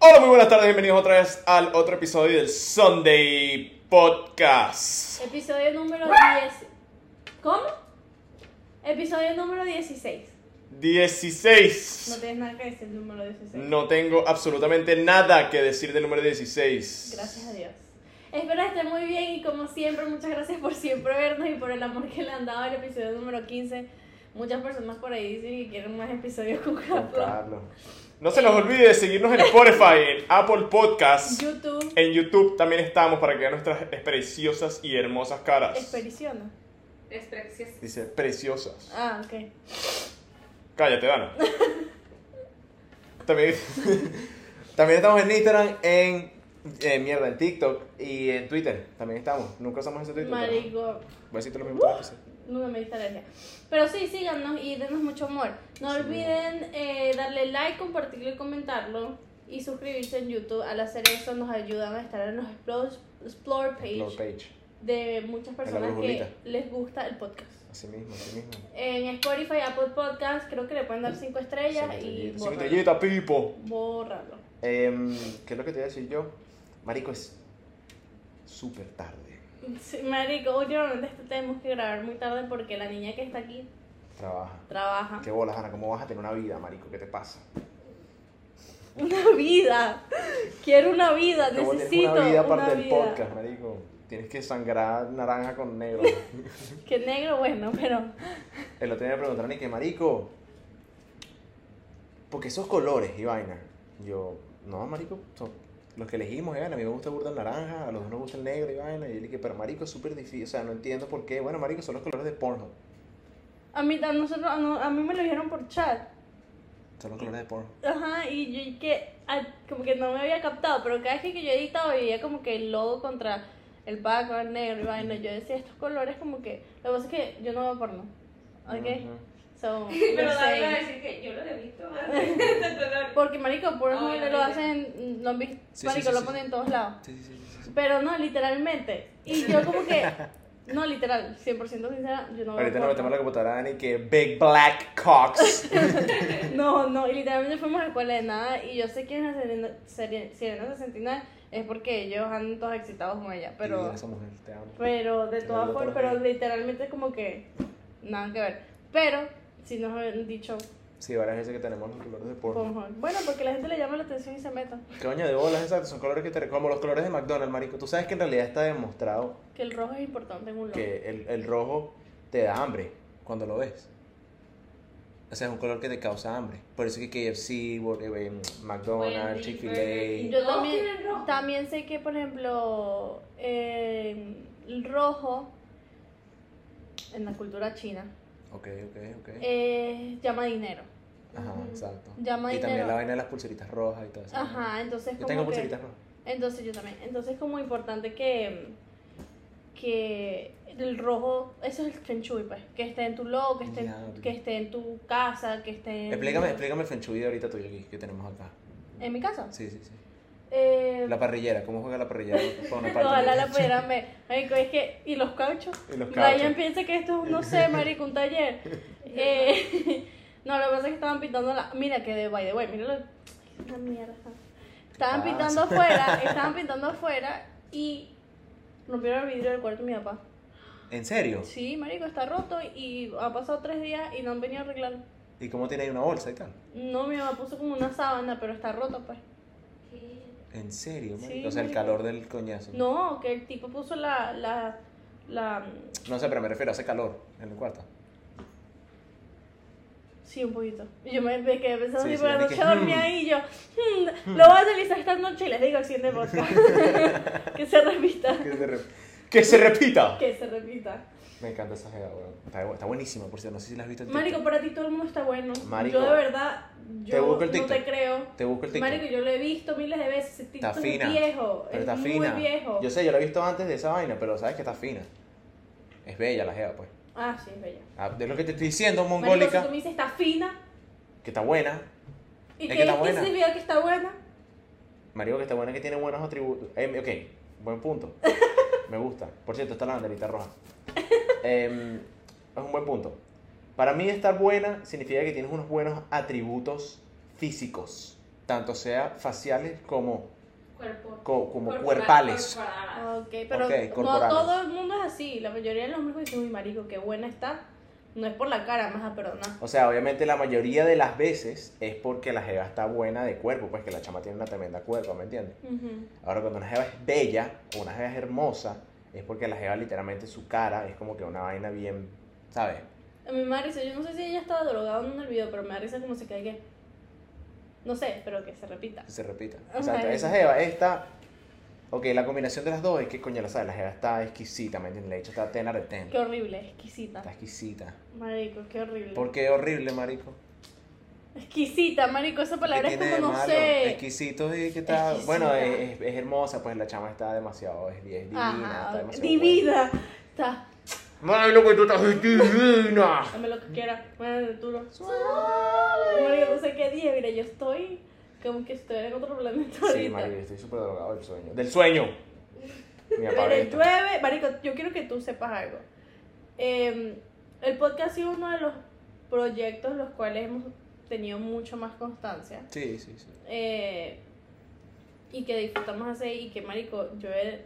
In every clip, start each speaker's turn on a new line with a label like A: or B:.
A: Hola, muy buenas tardes, bienvenidos otra vez al otro episodio del Sunday Podcast.
B: Episodio número 10. ¿Cómo? Episodio número 16.
A: 16.
B: No tienes nada que decir el número 16.
A: No tengo absolutamente nada que decir del número 16.
B: Gracias a Dios. Espero que estén muy bien y como siempre, muchas gracias por siempre vernos y por el amor que le han dado al episodio número 15. Muchas personas por ahí dicen que quieren más episodios con
A: Con
B: Carlos.
A: No se nos olvide de seguirnos en Spotify, en Apple Podcasts,
B: YouTube.
A: en YouTube también estamos para que vean nuestras preciosas y hermosas caras.
B: Expediciona.
C: Es precioso.
A: Dice preciosas.
B: Ah, ok.
A: Cállate, Dana. También, también estamos en Instagram, en eh, mierda, en TikTok y en Twitter. También estamos. Nunca usamos ese Twitter.
B: Marico.
A: Besito los mismos.
B: Nunca me diste alergia. Pero sí, síganos y denos mucho amor. No
A: Sí.
B: olviden eh, darle like, compartirlo y comentarlo. Y suscribirse en YouTube. Al hacer eso nos ayudan a estar en los explore, explore page,
A: Explore page.
B: de muchas personas que les gusta el podcast.
A: Así mismo, así mismo.
B: En Spotify, Apple Podcast, creo que le pueden dar 5 estrellas y.
A: Cinco estrellitas, Pipo.
B: Bórralo.
A: Em, ¿Qué es lo que te iba a decir yo? Marico, es súper tarde.
B: Sí, marico, últimamente este tenemos que grabar muy tarde porque la niña que está aquí
A: Trabaja.
B: trabaja.
A: ¿Qué bolas, Ana? ¿Cómo vas a tener una vida, marico? ¿Qué te pasa?
B: Una vida. Quiero una vida.
A: ¿Cómo tienes
B: Necesito
A: una vida aparte del
B: vida.
A: podcast, marico? Tienes que sangrar naranja con negro.
B: Que negro, bueno, pero.
A: El otro día me preguntaron y que, marico, porque esos colores y vaina. Yo, no, marico, son los que elegimos, vaina. A mí me gusta el burda el naranja, a los dos nos gusta el negro y vaina. Y yo dije, pero marico, es súper difícil, o sea, no entiendo por qué. Bueno, marico, son los colores de Pornhub.
B: A mí, a nosotros, a, no- a mí me lo dijeron por chat.
A: Son los colores de Pornhub.
B: Ajá, y yo y que como que no me había captado, pero cada vez que yo editaba veía como que el logo contra el background negro y vaina. Yo decía, estos colores como que. Lo que pasa es que yo no veo porno. ¿Ok? So,
C: Pero
B: no
C: David va a decir que yo lo he visto antes.
B: Porque, marico, porno
C: Obviamente.
B: lo hacen. Lo.
A: Sí, sí,
B: marico,
A: sí,
B: lo
A: sí.
B: ponen en todos lados.
A: Sí, sí, sí, sí, sí.
B: Pero no, literalmente. Y yo como que. No, literal, 100% sincera, yo no
A: Ahorita nos metemos en la computadora y que Big Black Cocks.
B: No, no, y literalmente fuimos a la escuela de nada y yo sé quién es la Serena, Seren- Sirena 69 es porque ellos andan todos excitados con ella, pero
A: Divina esa mujer, te amo.
B: pero de todas formas, pero literalmente es como que nada que ver. Pero si nos habían dicho
A: Sí, varias veces que tenemos los colores de. Pornhub.
B: Bueno, porque la gente le llama la atención y se meta.
A: Coño de bolas, exacto, son colores que te como los colores de McDonald's, marico. Tú sabes que en realidad está demostrado
B: Que el rojo es importante en un logo.
A: que el, el rojo te da hambre cuando lo ves. O sea, es un color que te causa hambre. Por eso que KFC, McDonald's, Chick-fil-A.
B: Yo también, también sé que, por ejemplo, eh, el rojo en la cultura china
A: Ok, ok, ok.
B: eh, llama dinero.
A: Ajá, exacto.
B: Llama
A: y también
B: dinero.
A: la vaina de las pulseritas rojas y todo eso.
B: Ajá, entonces
A: Yo
B: como
A: tengo
B: que-
A: pulseritas rojas.
B: Entonces yo también. Entonces es como importante que que el rojo, eso es el feng shui, pues, que esté en tu logo, que esté, en,
A: Diablo.
B: que esté en tu casa, que esté en,
A: Explícame, explícame el feng shui de ahorita tuyo aquí, que tenemos acá.
B: en mi casa.
A: Sí, sí, sí.
B: Eh,
A: La parrillera, ¿cómo juega la parrillera?
B: Ojalá la pudieran ver. Marico, es que, y los cauchos.
A: Y los
B: Brian
A: cauchos.
B: piensa que esto es, no sé, marico, un taller. Eh, no, lo que pasa es que estaban pintando la... Mira que de by the way, mira lo... Una mierda. Estaban
A: pasa?
B: pintando afuera, estaban pintando afuera y rompieron el vidrio del cuarto de mi papá.
A: ¿En serio?
B: Sí, marico, está roto y ha pasado tres días y no han venido a arreglarlo.
A: ¿Y cómo tiene ahí una bolsa y tal?
B: No, mi mamá puso como una sábana, pero está roto, pues.
A: ¿En serio,
B: Sí,
A: o sea, el calor del coñazo.
B: No, que el tipo puso la... la, la
A: No sé, pero me refiero, hace calor en el cuarto.
B: Sí, un poquito. Y yo me, me quedé pensando,
A: Sí,
B: tipo,
A: sí,
B: la noche
A: que,
B: dormía
A: hmm.
B: ahí y yo, hmm, lo voy a utilizar esta noche y les digo al siguiente podcast. que se repita.
A: Que se, re- ¡Que se repita!
B: Que se repita.
A: Me encanta esa jeva, weón. Está, está buenísima, por cierto. No sé si la has visto en
B: Marico,
A: TikTok.
B: para ti todo el mundo está bueno.
A: Marico,
B: yo de verdad,
A: te
B: yo
A: busco el
B: no
A: TikTok.
B: te creo.
A: Te busco el TikTok.
B: Marico, yo lo he visto miles de veces. Ese
A: Está
B: TikTok
A: fina.
B: es viejo.
A: Pero
B: es
A: está
B: muy
A: fina.
B: viejo.
A: Yo sé, yo la he visto antes de esa vaina, pero sabes que está fina. Es bella la jeva, pues.
B: Ah, sí, es bella.
A: Ah, de lo que te estoy diciendo,
B: Marico,
A: mongólica,
B: si tú me dices está fina,
A: que está buena.
B: ¿y
A: Es
B: qué,
A: que está
B: qué
A: buena.
B: significa que está buena?
A: Marico, que está buena, que tiene buenos atributos. Eh, ok, buen punto. Me gusta. Por cierto, está la banderita roja. Em, es un buen punto. Para mí estar buena significa que tienes unos buenos atributos físicos. tanto sea faciales como,
C: Cuerpo.
A: co- como
C: corporal-
A: cuerpales.
C: corporal.
B: Ok, pero
A: Ok,
B: no
A: corporales.
B: todo el mundo es así. La mayoría de los hombres dicen, uy, marico, qué buena está. No es por la cara, más a perdonar.
A: O sea, obviamente la mayoría de las veces es porque la jeva está buena de cuerpo, pues que la chama tiene una tremenda cuerpo, ¿me entiendes? Ahora, cuando una jeva es bella o una jeva es hermosa, es porque la jeva literalmente su cara es como que una vaina bien, ¿sabes?
B: A mi madre dice, yo no sé si ella estaba drogada o no en el video, pero me da risa como se cae que... No sé, pero que se repita.
A: Que se repita.
B: Ajá.
A: Exacto. Esa jeva está... Ok, la combinación de las dos es que, coño, la sabes, la jeva está exquisita, ¿me entiendes? De hecho, está tena de ten.
B: Qué horrible, exquisita.
A: Está exquisita.
B: Marico, qué horrible.
A: ¿Por qué horrible, marico?
B: Exquisita, marico, esa palabra
A: ¿Qué
B: es como, no
A: malo?
B: sé...
A: Exquisito y que está...
B: Exquisita.
A: Bueno, es, es- hermosa, pues la chama está demasiado... Es, es divina,
B: Ajá,
A: está demasiado
B: divina. Está...
A: buena. ¡Mami, loco, tú estás divina!
B: Dame lo que quiera. Bueno, duro. Marico, no sé qué día, mira, yo estoy como que estoy en otro planeta
A: Sí,
B: ahorita.
A: marico, estoy súper drogado del sueño. ¡Del sueño!
B: Pero llueve, Marico, yo quiero que tú sepas algo. Eh, el podcast ha sido uno de los proyectos los cuales hemos tenido mucho más constancia.
A: Sí, sí, sí.
B: eh, y que disfrutamos hacer y que, Marico, yo he,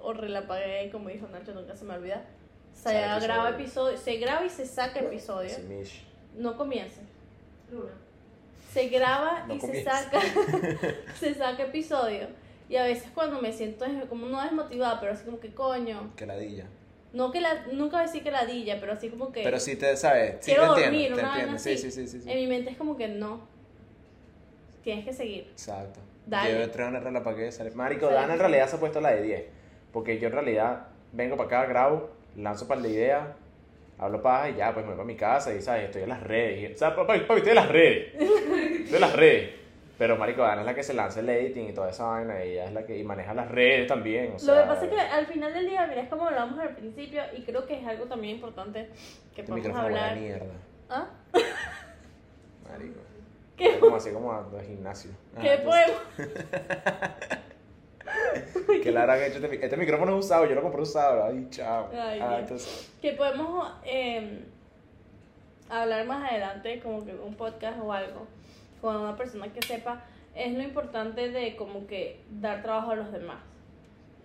B: o relapagué, como dijo Nacho, nunca se me olvida. Se
A: Saca
B: graba
A: episodio.
B: episodio, se graba y se saca episodio.
A: Sí.
B: No comiences.
C: Luna.
B: se graba
A: No
B: y se
A: comienza.
B: saca se saca episodio y a veces cuando me siento como no desmotivada pero así como que coño
A: Que ladilla.
B: No que la nunca voy a decir que ladilla pero así como que
A: Pero sí te, ¿sabes? Sí
B: quiero
A: te
B: dormir
A: entiendo, te
B: una
A: entiendo. Sí,
B: así
A: sí, sí, sí, sí.
B: en mi mente es como que no tienes que seguir
A: Exacto.
B: Dale.
A: Yo traigo una regla para que sale. Marico. Dana en realidad se ha puesto la de 10. Porque yo en realidad vengo para acá, grabo, lanzo para la idea, hablo para y ya, pues me voy para mi casa y, ¿sabes? Estoy en las redes. Y, o sea, papi, papi, estoy en las redes. Estoy en las redes. Pero, Marico, Dana es la que se lanza el editing y toda esa vaina. Y ella es la que y maneja las redes también. O sea,
B: lo que pasa es que al final del día mira es como hablamos al principio y creo que es algo también importante que
A: Este
B: podemos
A: a
B: hablar
A: mierda.
B: ¿Ah?
A: Marico.
B: ¿Qué?
A: Es como así como a- de gimnasio. Ajá,
B: ¿Qué
A: entonces,
B: podemos
A: Que la verdad que este, este micrófono es usado, yo lo compré usado. Ay, chao.
B: Ay,
A: ah, entonces,
B: que podemos eh, hablar más adelante como que un podcast o algo con una persona que sepa es lo importante de como que dar trabajo a los demás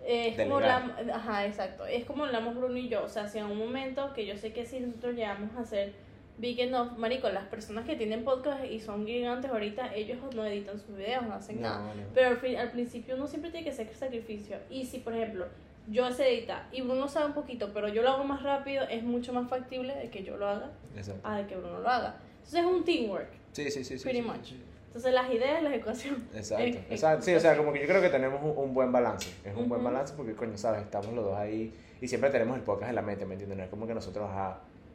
B: es como la, ajá exacto es como hablamos Bruno y yo o sea si en un momento que yo sé que si nosotros llegamos a hacer Big Enough, marico, las personas que tienen podcast y son gigantes ahorita, ellos no editan sus videos, no hacen
A: No,
B: nada.
A: no.
B: Pero al, fin- al principio uno siempre tiene que hacer sacrificio. Y si, por ejemplo, yo sé editar y Bruno sabe un poquito, pero yo lo hago más rápido, es mucho más factible de que yo lo haga
A: Exacto.
B: a de que Bruno lo haga. Entonces es un teamwork.
A: Sí, sí, sí. sí
B: Pretty
A: sí,
B: much.
A: sí.
B: Entonces las ideas, las ecuaciones.
A: Exacto, exacto. Sí, o sea, como que yo creo que tenemos un, un buen balance. Es un buen balance porque, coño, ¿sabes? Estamos los dos ahí y siempre tenemos el podcast en la mente, ¿me entiendes? No es como que nosotros,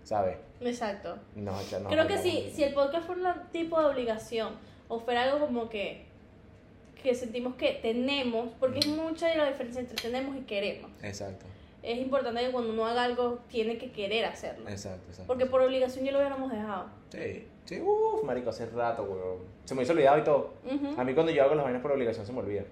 A: ¿sabes?
B: Exacto.
A: No, ya no.
B: Creo que si, si el podcast fuera un tipo de obligación o fuera algo como que que sentimos que tenemos, porque es mucha la diferencia entre tenemos y queremos.
A: Exacto,
B: Es importante que cuando uno haga algo, tiene que querer hacerlo.
A: exacto, exacto.
B: Porque por obligación ya lo hubiéramos dejado.
A: Sí, sí, uff, marico, hace rato, weón. Se me hizo olvidado y todo. A mí cuando yo hago las vainas por obligación se me olvida.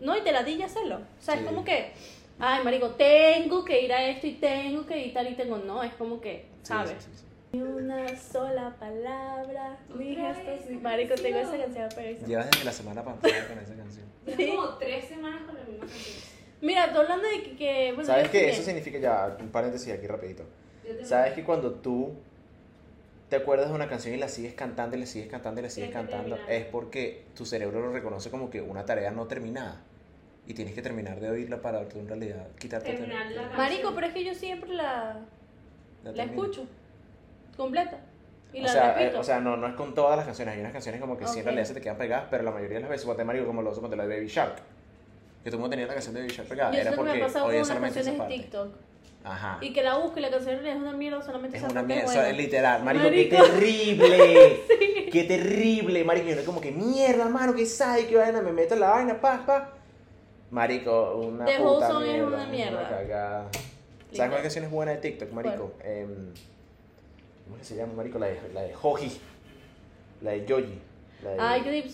B: No, y te la di ya hacerlo. O sea,
A: Sí.
B: es como que, ay, marico, tengo que ir a esto y tengo que editar y tengo. No, es como que, ¿sabes?
A: sí, sí, sí.
B: Ni una sola palabra, ni gestos. ni- Marico, tengo esa
C: canción.
B: pero
A: Llevas desde la semana pasada con esa canción.
C: Como tres semanas con la misma canción.
B: Mira, tú hablando de que. que bueno,
A: ¿Sabes qué? Eso significa ya, un paréntesis aquí rapidito.
C: Te-
A: ¿Sabes que cuando tú te acuerdas de una canción y la sigues cantando y la sigues cantando y la sigues
C: Tienes
A: cantando, es porque tu cerebro lo reconoce como que una tarea no terminada. Y tienes que terminar de oírla para en realidad quitarte el
C: Terminar la.
B: Marico, pero es que yo siempre la, la
A: termina.
B: escucho completa. Y
A: O
B: la
A: sea, eh,
B: repito.
A: o sea no, no es con todas las canciones. Hay unas canciones como que sí en realidad se te quedan pegadas, pero la mayoría de las veces, cuando marico, como lo suponte la de Baby Shark, que todo el mundo tenía la canción de Shark pegada,
B: yo
A: era
B: eso me
A: porque
B: ha pasado con
A: oía
B: unas
A: solamente esa
B: canciones de
A: parte.
B: TikTok.
A: Ajá.
B: Y que la busco y la canción es una mierda, solamente
A: Es
B: esa
A: una
B: parte
A: mierda, o sea, literal, marico,
B: Marico.
A: qué terrible, qué terrible, marico, yo no como que mierda, mano, que sabe, que vaina, me meto en la vaina, pa, pa, marico, una
B: The
A: puta
B: Whole Song es
A: mierda,
B: una mierda.
A: cagada. ¿Sabes cuál canción es buena de TikTok, marico? Em, ¿Cómo que se llama, marico? La de, la de Hoji, la de Yoji, la de...
B: Ay, qué deep.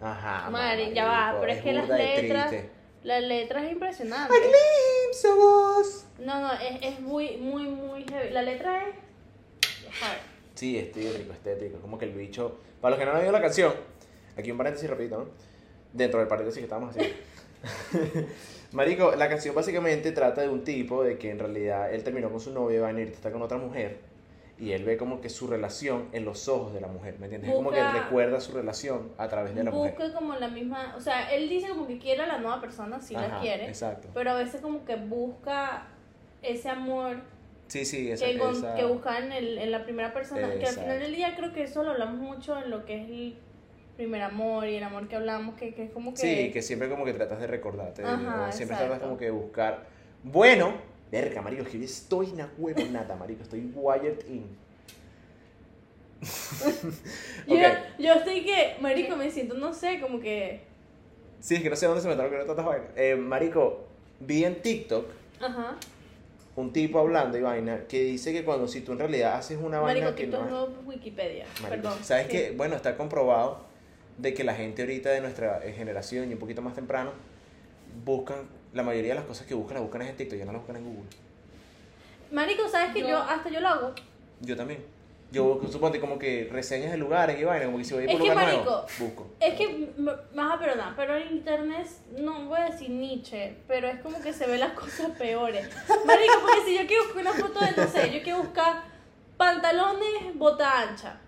A: Ajá,
B: ya va, pero es que las letras-. La letra es impresionante.
A: A glimpse of us.
B: No, no, es, es muy, muy, muy heavy. La letra es hard.
A: Sí, es tétrico, es tétrico. Como que el bicho. Para los que no han oído la canción, Aquí un paréntesis rapidito, ¿no? Dentro del paréntesis que estábamos haciendo. Marico, la canción básicamente trata de un tipo de que en realidad él terminó con su novia y va a venir está con otra mujer y él ve como que su relación en los ojos de la mujer, ¿me entiendes? Es como que
B: Busca-
A: recuerda su relación a través de la mujer.
B: Busca como la misma, o sea, él dice como que quiere a la nueva persona, si la
A: Ajá,
B: quiere,
A: Exacto.
B: pero a veces como que busca ese amor
A: Sí, sí, esa,
B: que,
A: esa-
B: que busca en, el, en la primera persona, que al final del día creo que eso lo hablamos mucho en lo que es el primer amor y el amor que hablamos, que, que es como que...
A: Sí, que siempre como que tratas de recordarte.
B: Ajá,
A: o siempre
B: exacto.
A: tratas como que de buscar. Bueno, verga, marico, es que yo estoy una huevo nada, marico, estoy wired in.
B: yo, yo estoy que, marico, me siento, no sé, como que...
A: Sí, es que no sé dónde se me que no tantas vainas. Eh, marico, vi en TikTok
B: Ajá.
A: un tipo hablando y vaina que dice que cuando si tú en realidad haces una vaina
B: Marico,
A: que
B: TikTok
A: no...
B: no Wikipedia,
A: Marico,
B: perdón.
A: ¿Sabes
B: Sí.
A: qué? Bueno, está comprobado de que la gente ahorita de nuestra eh, generación y un poquito más temprano buscan, la mayoría de las cosas que buscan las buscan en TikTok, ya no las buscan en Google.
B: Marico, ¿sabes que
C: Yo-
B: yo, hasta yo lo hago?
A: Yo también. Yo busco, suponte como que reseñas de lugares y vaina, como que si voy a ir
B: Es
A: por un
B: que,
A: lugar nuevo,
B: marico,
A: busco.
B: Es que, m- me vas a perdonar, pero en internet, no voy a decir Nietzsche, pero es como que se ven las cosas peores. Marico, porque si yo quiero buscar una foto de, no sé, yo quiero buscar pantalones bota ancha.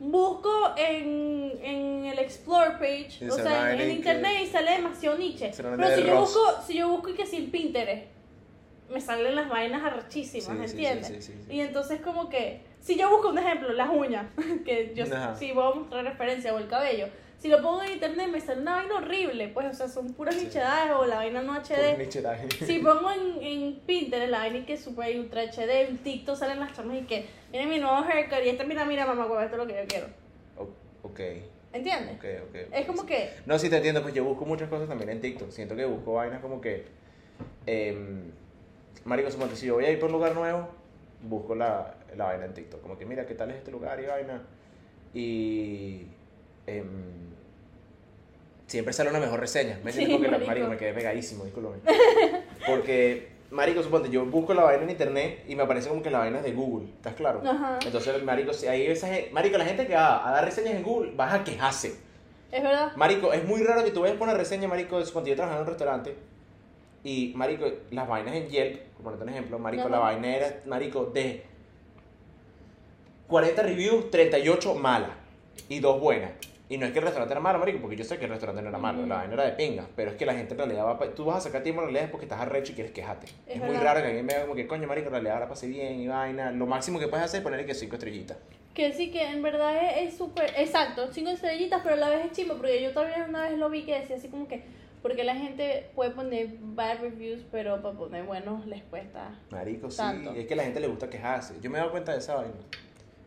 B: Busco en, en el Explore page,
A: Y
B: o
A: se
B: sea, en, internet y sale demasiado Nietzsche.
A: se
B: Pero si yo, busco, si yo busco y que sin Pinterest, me salen las vainas arrechísimas,
A: Sí,
B: ¿entiendes?
A: sí, sí, sí.
B: Y entonces como que, si yo busco un ejemplo, las uñas, que yo
A: Ajá.
B: sí voy a mostrar referencia, o el cabello, si lo pongo en internet me sale una vaina horrible, pues, o sea, son puras
A: Sí.
B: nichedades o la vaina no HD. Si pongo en, en Pinterest la vaina y que es super ultra HD, en TikTok salen las chamas y que, mira mi nuevo haircut y esta, mira, mira, mamá, huevo, esto es lo que yo quiero.
A: Ok,
B: ¿Entiendes?
A: ok, ok.
B: Es como que,
A: No, sí te entiendo, pues yo busco muchas cosas también en TikTok. Siento que busco vainas como que. em, marico, suponte, si yo voy a ir por un lugar nuevo, busco la, la vaina en TikTok. Como que mira, ¿qué tal es este lugar y vaina? Y. em, siempre sale una mejor reseña. ¿Me?
B: Sí,
A: Porque la-
B: marico.
A: marico, me quedé pegadísimo, discúlpame. Porque, marico, suponte, yo busco la vaina en internet y me aparece como que la vaina es de Google. ¿Estás claro?
B: Ajá.
A: Entonces, marico, si hay esa gen- marico, la gente que va a dar reseñas en Google, vas a quejarse.
B: es verdad.
A: Marico, es muy raro que tú vayas por una reseña, marico, cuando yo trabajaba en un restaurante y, marico, las vainas en Yelp, por ponerte un ejemplo, marico,
B: Ajá.
A: la vaina era, marico, de 40 reviews, 38 malas y dos buenas. Y no es que el restaurante era malo, marico, porque yo sé que el restaurante no era malo, la vaina era de pinga, pero es que la gente en realidad va pa- tú vas a sacar tiempo en realidad es porque estás arrecho y quieres quejarte. Es, muy
B: verdad.
A: raro que alguien me haga como que, coño, marico, en realidad ahora pasé bien y vaina. Lo máximo que puedes hacer es ponerle que cinco estrellitas.
B: Que sí, que en verdad es es súper, exacto, cinco estrellitas, pero a la vez es chimbo, porque yo todavía una vez lo vi que decía así como que, porque la gente puede poner bad reviews, pero para poner buenos les cuesta.
A: Marico, sí,
B: Tanto.
A: es que a la gente le gusta quejarse. Yo me he dado cuenta de esa vaina.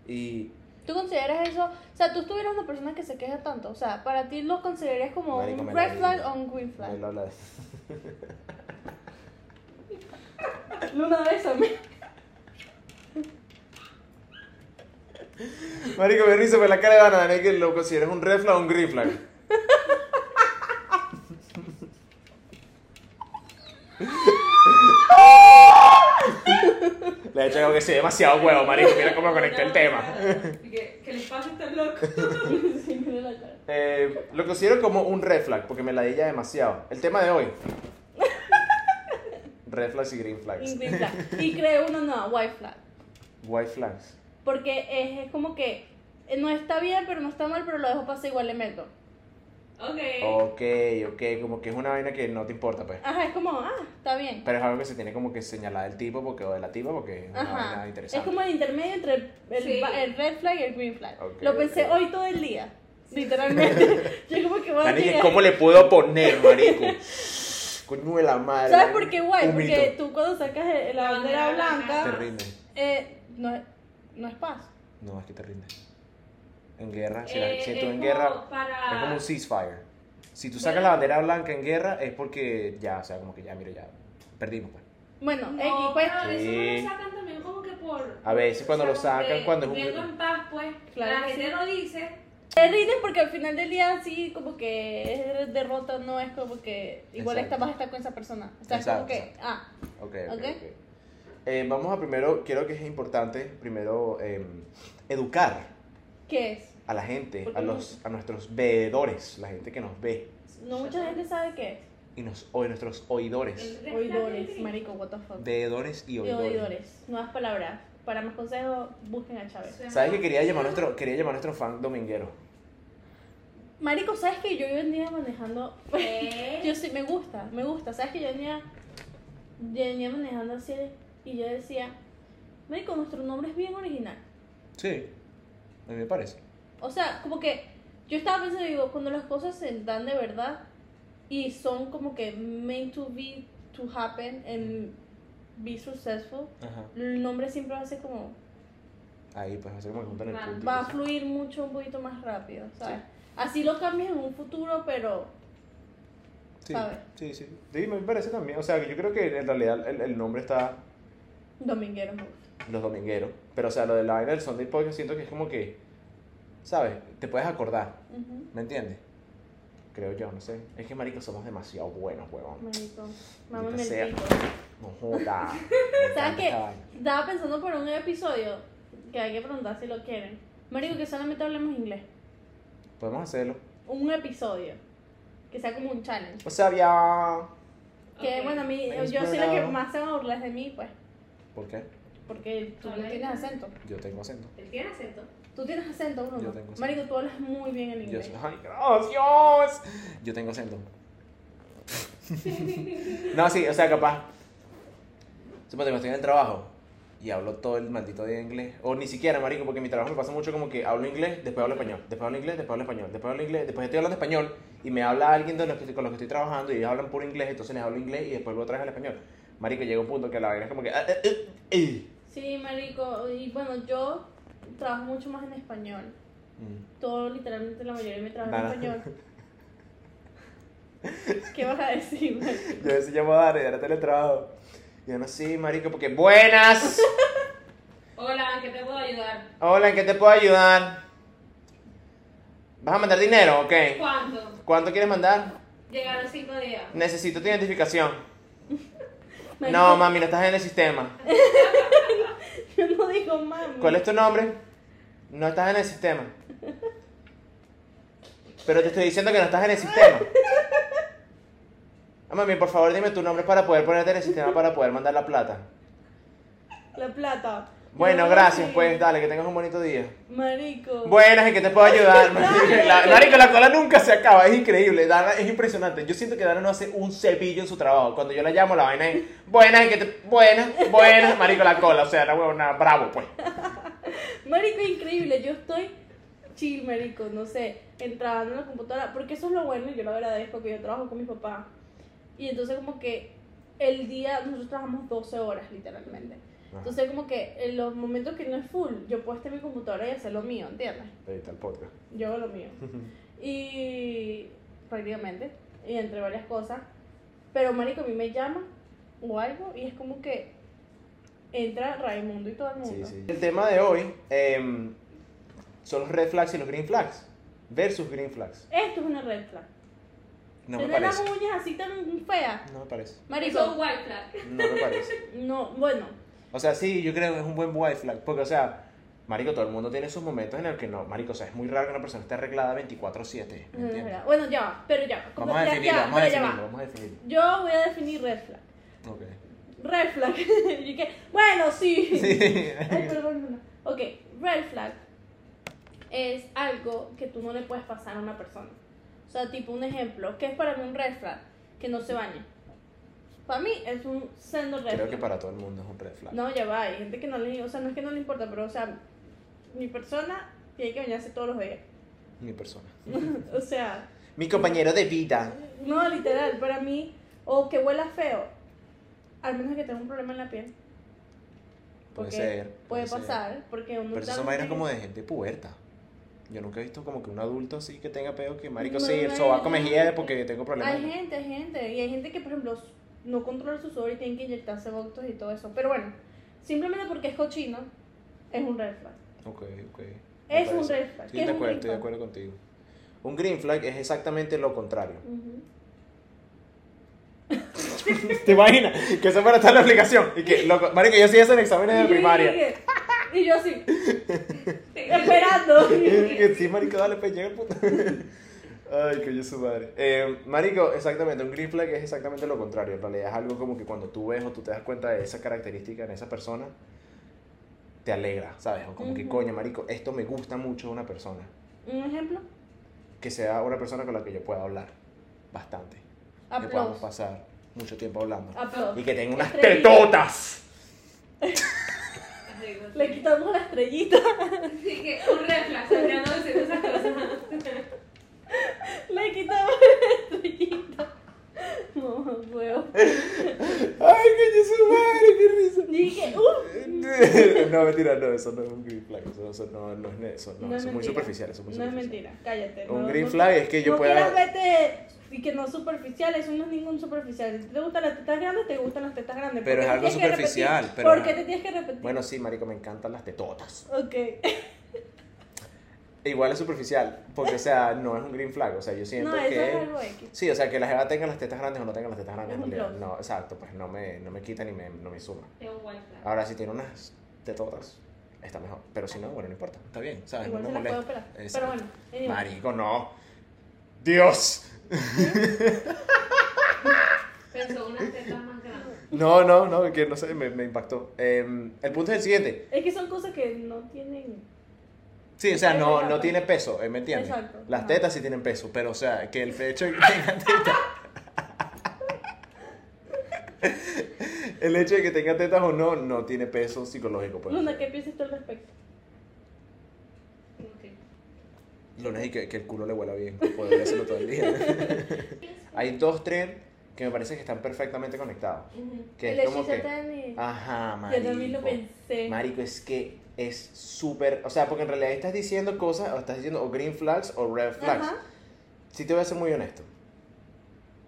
A: Y
B: ¿Tú consideras eso? O sea, tú estuvieras una persona que se queja tanto, o sea, para ti lo considerarías como
A: Marico,
B: un
A: me
B: red flag o un green flag?
A: me lo habla de-
B: Una vez a mí.
A: Marico, me risa por la cara de Ana, Daniel, que lo consideras un red flag o un green flag. Le he hecho algo que sea demasiado huevo, marico. Mira cómo conecté el tema.
C: Que, que les pase este loco.
A: Eh, lo considero como un red flag porque me la di ya demasiado. El tema de hoy. Red flags y green flags.
B: green flag. Y creo uno no, white flag.
A: White flags.
B: Porque es, es como que eh, no está bien, pero no está mal, pero lo dejo pasar igual le meto.
C: Ok.
A: Ok, ok, como que es una vaina que no te importa, pues.
B: Ajá, es como, ah, está bien.
A: Pero es algo que se tiene como que señalar del tipo porque, o de la tipa porque es una
B: Ajá.
A: vaina
B: Es
A: interesante.
B: como el intermedio entre el, el,
C: Sí.
B: ba- el red flag y el green flag.
A: Ok,
B: Lo pensé
A: ok.
B: hoy todo el día. Literalmente. Yo como que voy a
A: Dani,
B: llegar-
A: ¿cómo le puedo poner, marico? Coño de la madre.
B: ¿Sabes por qué guay?
A: Un
B: Porque
A: mito.
B: tú cuando sacas el- la bandera
C: bandera
B: blanca,
A: Te rinde.
B: eh, no, es- no es paz.
A: No, es que te rinde. En guerra, si,
C: Eh,
A: si tú
C: es
A: en guerra,
C: para-
A: es como un ceasefire. Si tú sacas
C: Bueno.
A: la bandera blanca en guerra es porque ya, o sea, como que ya, mira, ya perdimos. pues.
B: Bueno,
C: No,
B: X, pues.
C: pero eso no lo sacan también como que por...
A: A veces cuando lo sacan, cuando es un-
C: Viendo en paz, pues.
B: Claro
C: la gente
B: sí.
C: no dice.
B: Te rindes porque al final del día sí como que es derrota, no es como que igual esta vas a estar con esa persona. O sea, es
A: Exacto,
B: como que,
A: exacto.
B: ah,
A: Ok, ok,
B: Ok.
A: ok. Eh, vamos a primero, quiero que es importante, primero, em, educar
B: ¿qué es?
A: A la gente,
B: Porque
A: a, los, a nuestros veedores, la gente que nos ve,
B: No mucha gente sabe qué es.
A: y nos, o nuestros oidores.
B: Oidores, marico, what the fuck.
A: Veedores y
B: Y
A: oidores.
B: oidores. Nuevas palabras. Para más consejos, busquen a Chávez.
A: ¿Sabes que quería llamar a nuestro, quería llamar a nuestro fan dominguero?
B: Marico, ¿sabes que yo venía manejando?
C: ¿Qué?
B: Yo sí, me gusta, me gusta. ¿Sabes que yo venía, yo venía manejando así y yo decía, Marico, nuestro nombre es bien original.
A: Sí, a mí me parece.
B: O sea, como que yo estaba pensando, digo, cuando las cosas se dan de verdad y son como que meant to be, to happen and be successful,
A: Ajá.
B: el nombre siempre va a ser como,
A: Ahí, pues, así como que juntan el
C: Va-
A: punto.
B: va a fluir mucho, un poquito más rápido, ¿sabes? Así lo cambias en un futuro, pero,
A: Sí,
B: ¿sabes?
A: sí, sí. Sí, me parece también. O sea, que yo creo que en realidad el, el nombre está
B: dominguero me gusta.
A: los domingueros. Pero, o sea, lo de la vaina del Sunday Podcast siento que es como que, ¿sabes? Te puedes acordar,
B: Ujú.
A: ¿me entiendes? Creo yo, no sé. Es que, marico, somos demasiado buenos, huevón.
B: Marico, mámame el.
A: No joda.
B: ¿Sabes qué? Estaba pensando por un episodio que hay que preguntar si lo quieren. Marico, que solamente hablemos inglés.
A: Podemos hacerlo.
B: Un episodio. Que sea como un challenge.
A: O sea, había...
B: Que
C: Ok.
B: bueno, a mí, yo soy la que más se va a burlar de mí, pues.
A: ¿Por qué?
B: Porque tú no tienes acento.
A: Yo tengo acento.
C: Él tiene acento.
B: Tú tienes acento, Bruno.
A: Yo tengo acento.
B: Marico, tú hablas muy bien el
A: Yo
B: inglés.
A: ¡Ay, gracias! Yo tengo acento. no, sí, o sea, capaz. Supongo que estoy en el trabajo y hablo todo el maldito día inglés. O ni siquiera, marico, porque en mi trabajo me pasa mucho como que hablo inglés, después hablo español, después hablo inglés, después hablo español, después hablo inglés, después estoy hablando español y me habla alguien de los que, con los que estoy trabajando y ellos hablan puro inglés, entonces les hablo inglés y después otra vez al español. Marico, llega un punto que la vaina es como que... ah, ah, ah, ah.
B: Sí, marico. Y bueno, yo trabajo mucho más en español.
A: Mm.
B: Todo, literalmente, la mayoría de mi trabajo
A: Nada.
B: en español. ¿Qué vas a decir, marico?
A: Yo a veces llamo a Dare, Dare teletrabajo. Y yo no, sí, marico, porque buenas.
C: Hola, ¿en qué te puedo ayudar?
A: Hola, ¿en qué te puedo ayudar? ¿Vas a mandar dinero? Ok.
C: ¿Cuánto?
A: ¿Cuánto quieres mandar?
C: Llegaron cinco días.
A: Necesito tu identificación.
B: Marico,
A: No, mami, no estás en el sistema.
B: Yo no digo mami.
A: ¿Cuál es tu nombre? No estás en el sistema. Pero te estoy diciendo que no estás en el sistema. Ah, mami, por favor, dime tu nombre para poder ponerte en el sistema para poder mandar la plata.
B: La plata.
A: Bueno,
B: No,
A: gracias, pues, dale, que tengas un bonito día.
B: Marico.
A: Buenas, ¿en qué te puedo ayudar? La, marico, la cola nunca se acaba, es increíble, Dana es impresionante. Yo siento que Dana no hace un cepillo en su trabajo. Cuando yo la llamo, la vaina es, buenas, ¿en qué te... Buenas, buenas, marico, la cola, o sea, la huevona, bravo, pues.
B: Marico, increíble. Yo estoy chill, marico, no sé, entrando en la computadora, porque eso es lo bueno y yo lo agradezco, que yo trabajo con mi papá. Y entonces como que el día, nosotros trabajamos 12 horas, literalmente. Entonces como que en los momentos que no es full, yo puedo estar en mi computadora y hacer lo mío, ¿entiendes?
A: El podcast.
B: Yo hago lo mío. Y prácticamente, y entre varias cosas. Pero marico, a mí me llama o algo y es como que entra Raimundo y todo el mundo.
A: Sí, sí. El tema de hoy em, son los red flags y los green flags. Versus green flags.
B: Esto es una red flag.
A: No me
B: Tener las
A: parece.
B: uñas así tan feas.
A: No me parece.
C: Eso es
B: Marico,
C: white flag.
A: No me parece.
B: no, bueno,
A: O sea, sí, yo creo que es un buen white flag. Porque, o sea, marico, todo el mundo tiene sus momentos en el que no. Marico, o sea, es muy raro que una persona esté arreglada 24-7. ¿Me
B: no es
A: entiendes?
B: verdad. bueno, ya pero ya. Como
A: Vamos a definirlo,
B: ya,
A: vamos a
B: ya
A: definirlo,
B: va.
A: vamos a definirlo.
B: Yo voy a definir red flag.
A: Ok.
B: Red flag. y que, bueno, sí.
A: Sí.
B: Ay, perdón, no. Ok, red flag es algo que tú no le puedes pasar a una persona. O sea, tipo un ejemplo, ¿qué es para mí un red flag? Que no se bañe. Para mí es un sendo red
A: Creo que para todo el mundo es un red flag.
B: No, ya va, hay gente que no le, o sea, no es que no le importa, pero o sea, mi persona tiene que bañarse todos los días.
A: Mi persona.
B: o sea,
A: Mi compañero de vida.
B: no, literal, para mí, o que huela feo, al menos que tenga un problema en la piel.
A: Puede
B: Porque
A: ser.
B: Puede
A: ser.
B: pasar, porque uno
A: Pero eso
B: tiene-
A: como de gente puberta. Yo nunca he visto como que un adulto así que tenga peo que marico
B: No,
A: sí, el sobaco me hiede porque tengo problemas.
B: Hay gente, hay gente. Y hay gente que, por ejemplo, no controla su sudor y tienen que inyectarse botox y todo eso. Pero bueno, simplemente porque es cochino, es un red flag.
A: Ok, ok. Me
B: Es un red flag.
A: Estoy
B: ¿Qué un
A: acuerdo,
B: green
A: estoy de
B: flag?
A: acuerdo contigo. Un green flag es exactamente lo contrario. ¿Te imaginas? Que eso fuera tal la explicación. Y que, loco, marico, yo sí hice en exámenes de primaria.
B: Y yo así, esperando.
A: que sí, marico, dale, pues llega el. Ay, que yo su madre. Eh, marico, exactamente, un green flag es exactamente lo contrario. En realidad es algo como que cuando tú ves o tú te das cuenta de esa característica en esa persona, te alegra, ¿sabes? O como que,
B: Ujú.
A: coño, marico, esto me gusta mucho de una persona.
B: Un ejemplo,
A: Que sea una persona con la que yo pueda hablar bastante. Que podamos
B: aplausos.
A: pasar mucho tiempo hablando.
B: Aplausos.
A: Y que tenga unas
B: Estrellita.
A: tetotas.
B: Le quitamos la estrellita,
C: Así que un reflex, ya no esas cosas.
B: le quitamos la estrellita. No, huevo.
A: Ay, que yo su madre, qué risa.
B: Y dije, uh,
A: no, mentira, no, eso no es un green flag. Eso, eso no, no es eso, no,
B: No es
A: eso es muy
B: mentira.
A: superficial. Eso es muy
B: no es mentira, cállate.
A: Un
B: no-
A: green flag es que yo pueda-
B: verte y que no es superficial, eso no es ningún superficial. Si te gustan las tetas grandes, te gustan las tetas grandes.
A: Pero
B: ¿Por
A: es algo superficial, pero-
B: ¿Por qué te tienes que repetir?
A: Bueno, sí, marico, me encantan las tetotas.
B: Ok.
A: Igual es superficial, porque, o sea, no es un green flag. O sea, yo siento
B: No, eso
A: que...
B: es algo X.
A: Sí, o sea, que la jeva tenga las tetas grandes o no tenga las tetas grandes,
B: Es un.
A: No, exacto, pues no me, no me quita ni me, no me suma.
C: Es un white flag.
A: Ahora, si tiene unas tetotas, está mejor. Pero si no, bueno, no importa. Está bien, ¿sabes?
B: Igual
A: no
B: se
A: me
B: las puedo
A: molesta. Exacto.
B: Pero bueno, anyway.
A: Marico, no. Dios.
C: Pensó unas tetas más grandes.
A: No, no, no, que no sé, me, me impactó. Eh, el punto es el siguiente.
B: Es que son cosas que no tienen.
A: Sí, o sea, no, no
B: pues.
A: tiene peso, ¿eh? ¿me entiendes?
B: Exacto,
A: Las
B: ajá.
A: tetas sí tienen peso, pero o sea, que el hecho de que tenga tetas. el hecho de que tenga tetas o no, no tiene peso psicológico. Pues.
B: Luna, ¿qué piensas tú al respecto?
A: Único es que, que el culo le huela bien, podría hacerlo todo el día. Hay dos trends que me parece que están perfectamente conectados.
C: Ujú.
A: Que
B: el
A: es como que.
B: Y-
A: Ajá, marico.
B: Yo también lo pensé.
A: Marico, es que es súper. O sea, porque en realidad estás diciendo cosas, o estás diciendo o green flags o red flags.
B: Ajá.
A: Si te voy a ser muy honesto,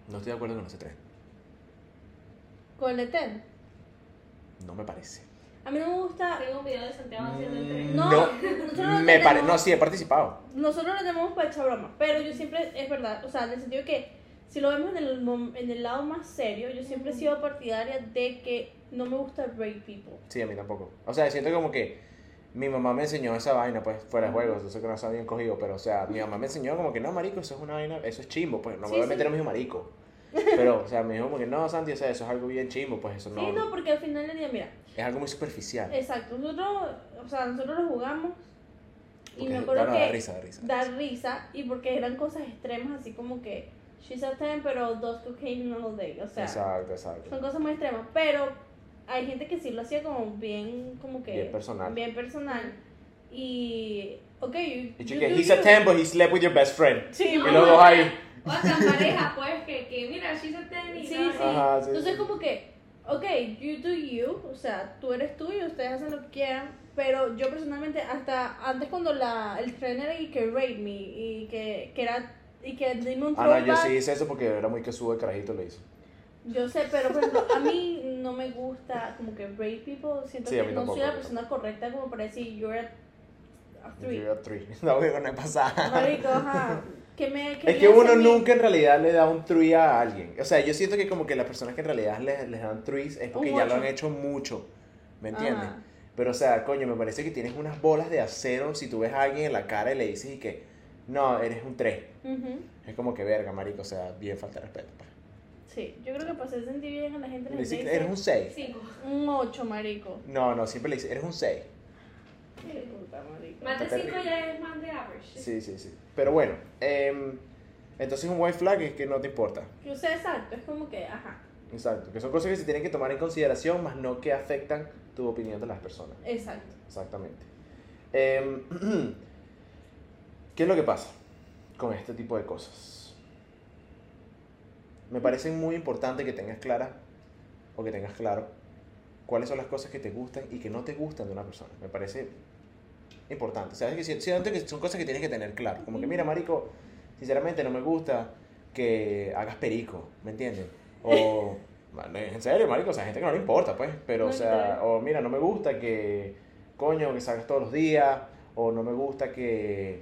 A: no estoy de acuerdo con ese tren.
B: Con el de Ten.
A: No me parece.
B: A mí no me gusta.
C: Tengo un video de Santiago haciendo el tren.
B: No,
A: No,
B: nosotros lo
A: me parece. No, sí, he participado.
B: Nosotros lo tenemos para echar broma, pero yo siempre, es verdad, o sea, en el sentido que si lo vemos en el, en el lado más serio, yo siempre he sido partidaria de que no me gusta rape people.
A: Sí, a mí tampoco. O sea, siento como que mi mamá me enseñó esa vaina, pues, fuera de juegos. Yo sé que no está bien cogido, pero, o sea, mi mamá me enseñó como que no, marico, eso es una vaina, eso es chimbo, pues, no me
B: Sí,
A: voy a
B: sí.
A: meter a mi hijo marico. Pero, o sea, me dijo como que no, Santi, o sea, eso es algo bien chimbo, pues, eso no.
B: Sí, no, porque al final del día, mira,
A: Es algo muy superficial.
B: exacto, nosotros, o sea, nosotros lo jugamos y
A: Porque
B: me
A: da-
B: acuerdo
A: da
B: que
A: risa, da risa.
B: da risa y porque eran cosas extremas, así como que she's a 10 pero dos cocaine all day, o sea,
A: Exacto, exacto.
B: son cosas muy extremas, pero hay gente que sí lo hacía como bien, como que...
A: Bien personal.
B: Bien personal. Y, ok, you,
A: Y
B: you do
A: he's a
B: you.
A: 10, but he slept with your best friend.
B: Sí,
A: Y
C: No,
A: los dos ahí.
C: O hasta pareja, pues, que, que mira, she's a ten y
B: Sí,
C: tal.
B: sí.
A: Ajá, sí,
B: Entonces
A: sí.
B: como que, ok, you do you, o sea, tú eres tú y ustedes hacen lo que quieran, pero yo personalmente hasta antes cuando la, el tren era y que rate me y que, que era y que dime un
A: Ah, no, yo sí hice eso porque era muy que sube carajito, lo hizo.
B: Yo sé, pero por ejemplo, a mí no me gusta como que rate people, siento
A: Sí,
B: que no soy la persona correcta como para decir you're a, a three.
A: No, digo, no es pasada.
B: Marico, ajá. Que me,
A: Es que uno nunca en realidad le da un tree a alguien. O sea, yo siento que como que las personas que en realidad les, les dan trees es porque
B: Un
A: ya lo han hecho mucho. ¿Me entiendes?
B: Ajá.
A: Pero o sea, coño, me parece que tienes unas bolas de acero si tú ves a alguien en la cara y le dices y que, no, eres un 3.
B: Ujú.
A: Es como que verga, marico, o sea, bien falta de respeto.
B: Sí, yo creo que para hacer sentir bien a la gente
A: dices que
B: dice
A: eres un 6.
C: Cinco.
B: un 8, marico.
A: No, no, siempre le dices, eres un 6.
B: Qué puta, marico.
C: Más de
A: Está
C: cinco
A: terrible.
C: ya es más de average.
A: Sí, sí, sí. Pero bueno, em, entonces un white flag es que no te importa.
B: Yo sé exacto, es como que, ajá,
A: Exacto, que son cosas que se tienen que tomar en consideración, más no que afectan tu opinión de las personas.
B: exacto.
A: Exactamente. Em, ¿Qué es lo que pasa con este tipo de cosas? Me parece muy importante que tengas clara o que tengas claro cuáles son las cosas que te gustan y que no te gustan de una persona. Me parece importante. ¿Sabes? Que siento que son cosas que tienes que tener claro. Como que, mira, Marico, sinceramente no me gusta que hagas perico, ¿me entiendes? O, en serio, Marico, o sea, gente que no le importa, pues. Pero, o sea, o mira, no me gusta que, coño, que salgas todos los días. O no me gusta que,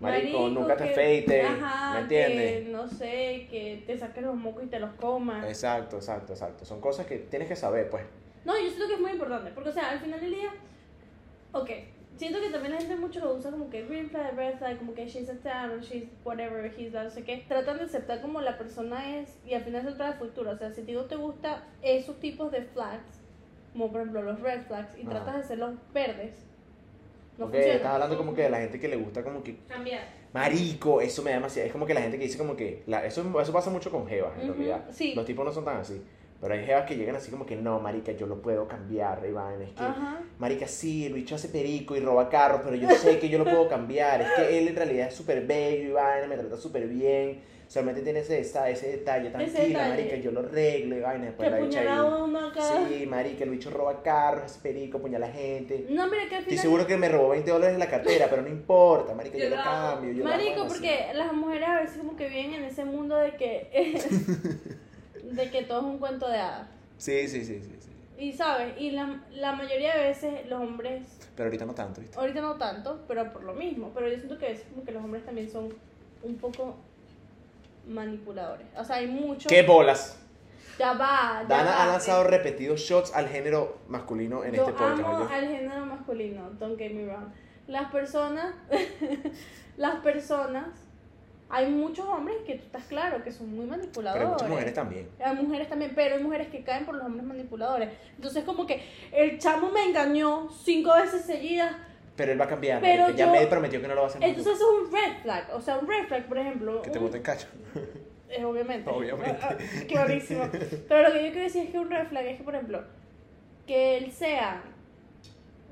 A: Marico, nunca te afeites, ¿me entiendes?
B: Que, no sé, que te saques los mocos y te los comas.
A: Exacto, exacto, exacto. Son cosas que tienes que saber, pues.
B: No, yo siento que es muy importante, porque, o sea, al final del día, ok, siento que también la gente mucho lo usa como que green flag, red flag, como que she's a 10 or she's whatever, he's that, no sé qué. Tratan de aceptar como la persona es y al final se trata de futuro. O sea, si a ti no te gusta esos tipos de flags, como por ejemplo los red flags, y
A: Ajá.
B: tratas de hacerlos verdes, no
A: ok,
B: funciona.
A: estás hablando como que de la gente que le gusta como que
C: Cambiar.
A: Marico, eso me da demasiado. Es como que la gente que dice como que. la- eso, eso pasa mucho con Jevas, en
B: Ujú,
A: realidad.
B: sí.
A: Los tipos no son tan así. Pero hay Jevas que llegan así como que no, Marica, yo lo puedo cambiar, Iván. Es que.
B: Ajá.
A: Marica, sí, el bicho hace perico y roba carros, pero yo sé que yo lo puedo cambiar. Es que él en realidad es súper bello, Iván, me trata súper bien. Solamente tiene ese, ese detalle, tranquila,
B: detalle.
A: marica, yo lo arreglo, Iván.
B: Que
A: Después la bicha ahí.
B: a uno acá.
A: Sí, marica, el bicho roba carros, hace perico, apuñala gente.
B: No, mira que al
A: Estoy
B: final...
A: seguro que me robó 20 dólares en la cartera, pero no importa, marica, yo,
C: Yo
A: lo cambio. Yo lo
B: Marico,
A: así.
B: porque las mujeres a veces como que viven en ese mundo de que de que todo es un cuento de hadas.
A: Sí, sí, sí, sí, sí.
B: Y sabes, y la, la mayoría de veces los hombres,
A: Pero ahorita no tanto, ¿viste?
B: ahorita no tanto, pero por lo mismo, pero yo siento que a veces como que los hombres también son un poco manipuladores. O sea, hay mucho...
A: ¡Qué bolas!
B: Ya va, ya
A: Dana
B: va.
A: ha lanzado repetidos shots al género masculino en
B: Yo
A: este podcast.
B: amo
A: ¿oyó?
B: al género masculino, don't get me wrong. Las personas, las personas, hay muchos hombres que tú estás claro que son muy manipuladores.
A: Pero muchas mujeres también.
B: Hay mujeres también, pero hay mujeres que caen por los hombres manipuladores. Entonces como que el chamo me engañó cinco veces seguidas.
A: Pero él va a cambiar.
B: Pero
A: ya me prometió que no lo va a hacer
B: Entonces eso es un red flag. O sea, un red flag, por ejemplo.
A: Que te boten cacho.
B: eh, obviamente.
A: Obviamente.
B: Ah, ah, buenísimo. Pero lo que yo quiero decir es que un red flag es que, por ejemplo, que él sea,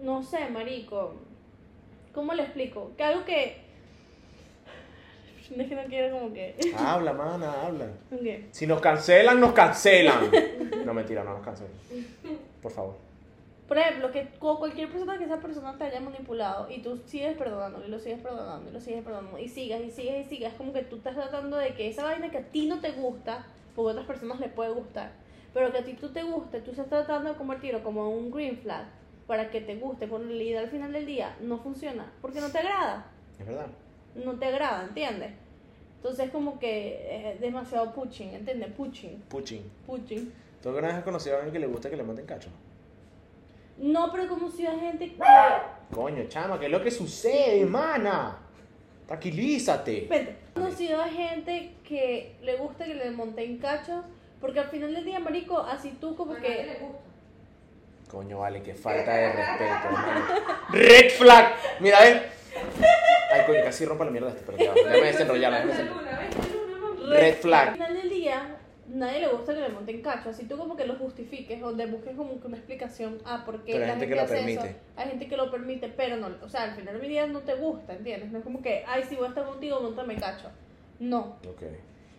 B: no sé, marico, ¿cómo le explico? Que algo que... Es que no quiero como que...
A: Habla, mana, habla. Si nos cancelan, nos cancelan. No, mentira, no nos cancelan. Por favor.
B: Por ejemplo, que cu- cualquier persona que esa persona te haya manipulado y tú sigues perdonando y lo sigues perdonando y lo sigues perdonando y sigas y sigas y sigas, es como que tú estás tratando de que esa vaina que a ti no te gusta, porque a otras personas le puede gustar, pero que a ti tú te guste, tú estás tratando de convertirlo como un green flag para que te guste, cuando en realidad al final del día no funciona, porque no te agrada,
A: Es verdad.
B: no te agrada, ¿entiendes? Entonces como que es demasiado pushing, ¿entiendes? Pushing,
A: Puchín.
B: pushing.
A: ¿Tú alguna vez has conocido a alguien que le gusta que le monten cacho?
B: No, pero como si hay gente que...
A: Coño, chama, ¿qué es lo que sucede, mana? Tranquilízate.
B: Espérate, he conocido a gente que le gusta que le monten cachos, porque al final del día, marico, así tú como
C: A nadie le
B: que...
C: gusta.
A: Coño, vale, qué falta de respeto, hermano. Red flag. Mira, eh. Ay, coño, casi rompa la mierda este, pero ya. Déjame desenrollarla, déjame desenrollarla. Red flag.
B: Al final del día, nadie le gusta que le monten cachos, así tú como que lo justifiques, o le busques como que una explicación a por qué
A: Pero hay
B: la
A: gente
B: gente,
A: que lo
B: hace
A: permite.
B: eso. Hay gente que lo permite, pero no, o sea, al final del día no te gusta, ¿entiendes? No es como que, ay, si voy a estar contigo, montame cacho. No,
A: Ok.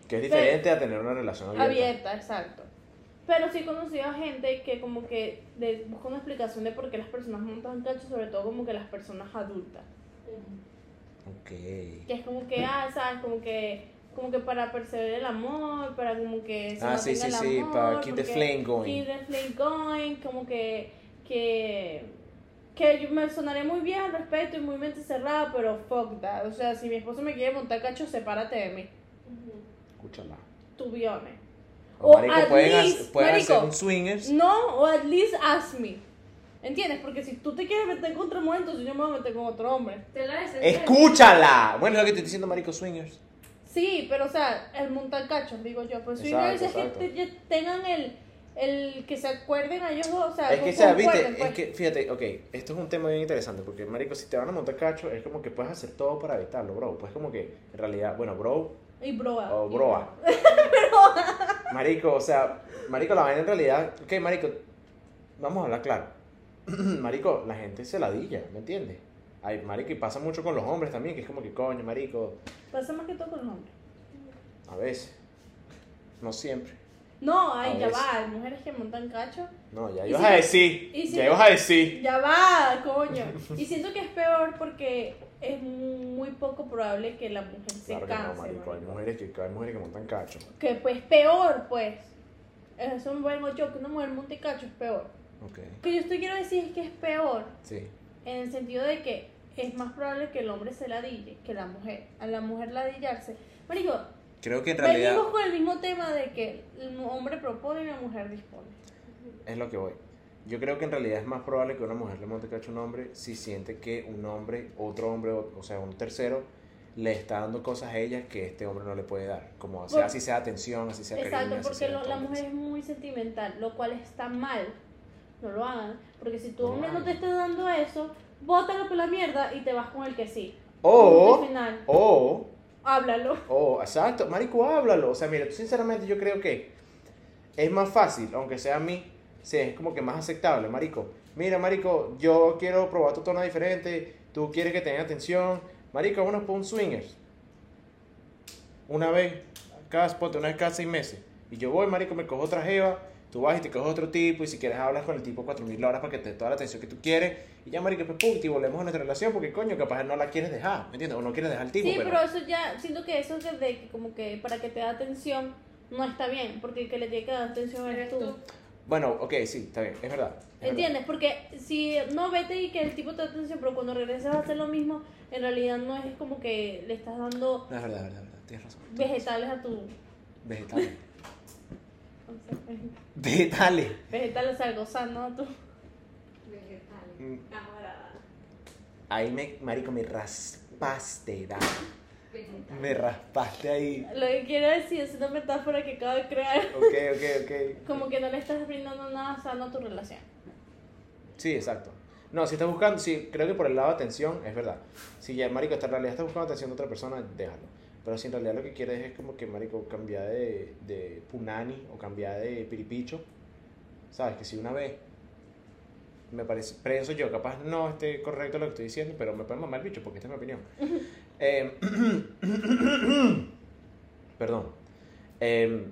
A: Que es diferente a tener una relación abierta.
B: abierta, exacto. Pero sí he conocido a gente que como que de- busca una explicación de por qué las personas montan cachos, sobre todo como que las personas adultas.
A: Ok.
B: Que es como que, ah, ¿sabes? Como que, como que para perseverar el amor, para como que se
A: Ah, sí, sí,
B: el
A: sí,
B: amor,
A: para keep the flame going.
B: Keep the flame going, como que, que, que yo me sonaré muy bien al respecto y muy mente cerrada, pero fuck that. O sea, si mi esposo me quiere montar cacho, sepárate de mí.
A: Escúchala.
B: Tu viones.
A: O,
B: O
A: marico,
B: at
A: pueden,
B: least,
A: hacer, pueden
B: marico,
A: hacer un swingers.
B: No, o at least ask me. ¿Entiendes? Porque si tú te quieres meter con otra mujer, entonces yo me voy a meter con otro hombre.
C: Te la deseché.
A: Escúchala. Bueno, es lo que te estoy diciendo, marico, swingers.
B: Sí, pero o sea, el montar cachos, digo yo. Pues
A: Exacto,
B: swingers es que
A: exacto.
B: te- ya tengan el, el que se acuerden a ellos dos, o sea,
A: Es que, sea, viste, es
B: pues.
A: que, fíjate, ok, esto es un tema bien interesante, porque, marico, si te van a montar cacho, es como que puedes hacer todo para evitarlo, bro. Pues como que, en realidad, bueno, bro,
B: Y broa.
A: o
B: y
A: broa. Marico, o sea, marico, la vaina en realidad, ok, marico, vamos a hablar claro. marico, la gente se ladilla, ¿me entiendes? Ay, marico, y pasa mucho con los hombres también, que es como que, coño, marico,
B: Pasa más que todo con los hombres.
A: a veces, no siempre.
B: No, ay,
A: A
B: ya
A: veces.
B: va, hay mujeres que montan cacho.
A: No, ya
B: Y
A: ibas
B: si
A: a decir,
B: y si
A: ya ibas a decir.
B: Ya va, coño. Y siento que es peor porque es muy poco probable que la mujer se
A: Claro que no,
B: canse.
A: marico, hay
B: marico.
A: mujeres que, hay mujeres que montan cacho.
B: Que pues peor, pues. Eso me vengo yo, que una mujer monte cacho es peor.
A: Ok,
B: Lo que yo estoy quiero decir es que es peor
A: sí.
B: en el sentido de que es más probable que el hombre se ladille que la mujer. A la mujer ladillarse. Marico,
A: Creo que en realidad
B: venimos con el mismo tema de que el hombre propone y la mujer dispone.
A: es lo que voy. Yo creo que en realidad es más probable que una mujer le monte cacho a un hombre si siente que un hombre, otro hombre, o, sea, un tercero, le está dando cosas a ella que este hombre no le puede dar. Como sea, así sea atención, así sea
B: Exacto,
A: cariño,
B: porque
A: sea
B: lo- la mujer es muy sentimental, lo cual está mal. No lo hagan. Porque si tu
A: No
B: hombre no te está dando eso, bótalo por la mierda y te vas con el que sí.
A: O,
B: final.
A: o,
B: Háblalo.
A: o, exacto, marico, háblalo. O sea, mira, tú sinceramente yo creo que es más fácil, aunque sea a mí, sí, es como que más aceptable, marico. Mira, marico, yo quiero probar tu tono diferente, tú quieres que tenga atención. Marico, vámonos por un swingers. Una vez, cada, ponte una vez cada seis meses. Y yo voy, marico, me cojo otra jeva, tú vas y te coges otro tipo, y si quieres hablas con el tipo 4000 horas para que te dé toda la atención que tú quieres. Y ya, marico, pues pum, y volvemos a nuestra relación, porque coño, capaz no la quieres dejar, ¿me entiendes? O no quieres dejar al tipo,
B: Sí,
A: pero...
B: pero eso ya, siento que eso es de que como que para que te da atención no está bien, porque el que le tiene que dar atención eres
C: Eres
B: tú.
C: tú.
A: Bueno, ok, sí, está bien, es verdad. es
B: ¿Entiendes? Porque si no vete y que el tipo te da atención, pero cuando regreses va a hacer lo mismo, en realidad no es como que le estás dando
A: verdad. No, es verdad, es verdad, es verdad, tienes razón.
B: vegetales a tu...
A: Vegetales.
B: O sea,
A: Vegetales.
B: vegetales, o sea, algo sano a tu...
C: Vegetales.
A: Mm.
C: Camarada.
A: Ahí me, marico, me raspaste, da.
C: Vegetales.
A: Me raspaste ahí.
B: Lo que quiero decir es una metáfora que acabo de crear.
A: Ok, ok, ok.
B: Como que no le estás brindando nada sano a tu relación.
A: Sí, exacto. No, si estás buscando, sí, creo que por el lado de atención, es verdad. Si ya, marico, en realidad estás buscando atención de otra persona, déjalo. Pero si en realidad lo que quieres es como que, marico, cambiar de, de punani o cambiar de piripicho, ¿sabes? Que si una vez, me parece, pienso yo, capaz no esté correcto lo que estoy diciendo, pero me pueden mamar el bicho porque esta es mi opinión. Eh, perdón. Eh,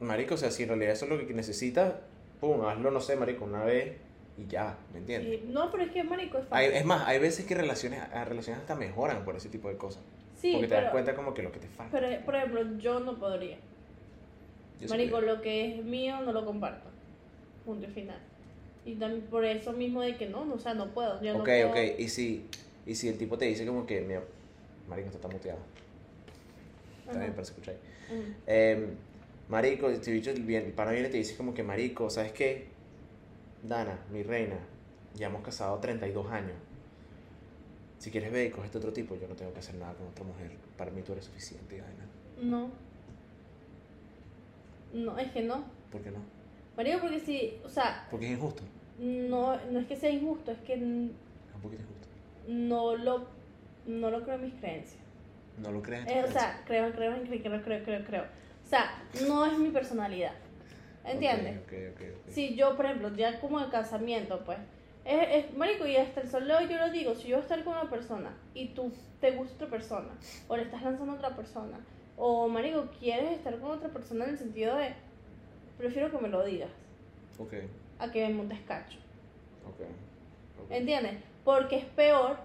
A: marico, o sea, si en realidad eso es lo que necesitas, pum, hazlo, no sé, marico, una vez y ya, ¿me entiendes?
B: Y- no, pero es que, marico, es
A: Hay-
B: fácil.
A: es más, hay veces que relaciones, relaciones hasta mejoran por ese tipo de cosas.
B: Sí,
A: porque te
B: pero,
A: das cuenta como que lo que te falta.
B: pero, por ejemplo, yo no podría.
A: Yo
B: Marico, lo que es mío no lo comparto. Punto y final. Y también por eso mismo de que no, no, o sea, no puedo. Yo no
A: Ok,
B: puedo.
A: ok, y si, y si el tipo te dice como que, mira, marico, esto está muteado. Bien, para escuchar ahí. Eh, marico, este bicho, bien, pana viene y te dice como que, marico, ¿sabes qué? Dana, mi reina, ya hemos casado 32 años. Si quieres ver y coges otro tipo, yo no tengo que hacer nada con otra mujer. Para mí tú eres suficiente, Dana.
B: No. No, es que no.
A: ¿Por qué no?
B: Marico, porque si, o sea,
A: Porque es injusto.
B: no, no es que sea injusto, es que
A: un poquito injusto.
B: no lo, no lo creo en mis creencias.
A: No lo crees. en
B: Eh, o sea, creo, creo, creo, creo, creo, creo, creo. O sea, no es mi personalidad. ¿Entiendes?
A: Ok, ok, ok. ok.
B: Si yo, por ejemplo, ya como el casamiento, pues, es, es- marico, y hasta el sol de hoy yo lo digo, si yo voy a estar con una persona y tú te gusta otra persona, o le estás lanzando a otra persona, o, marico, quieres estar con otra persona en el sentido de, prefiero que me lo digas,
A: Ok,
B: a que me montes cacho,
A: ok. ok.
B: ¿entiendes? Porque es peor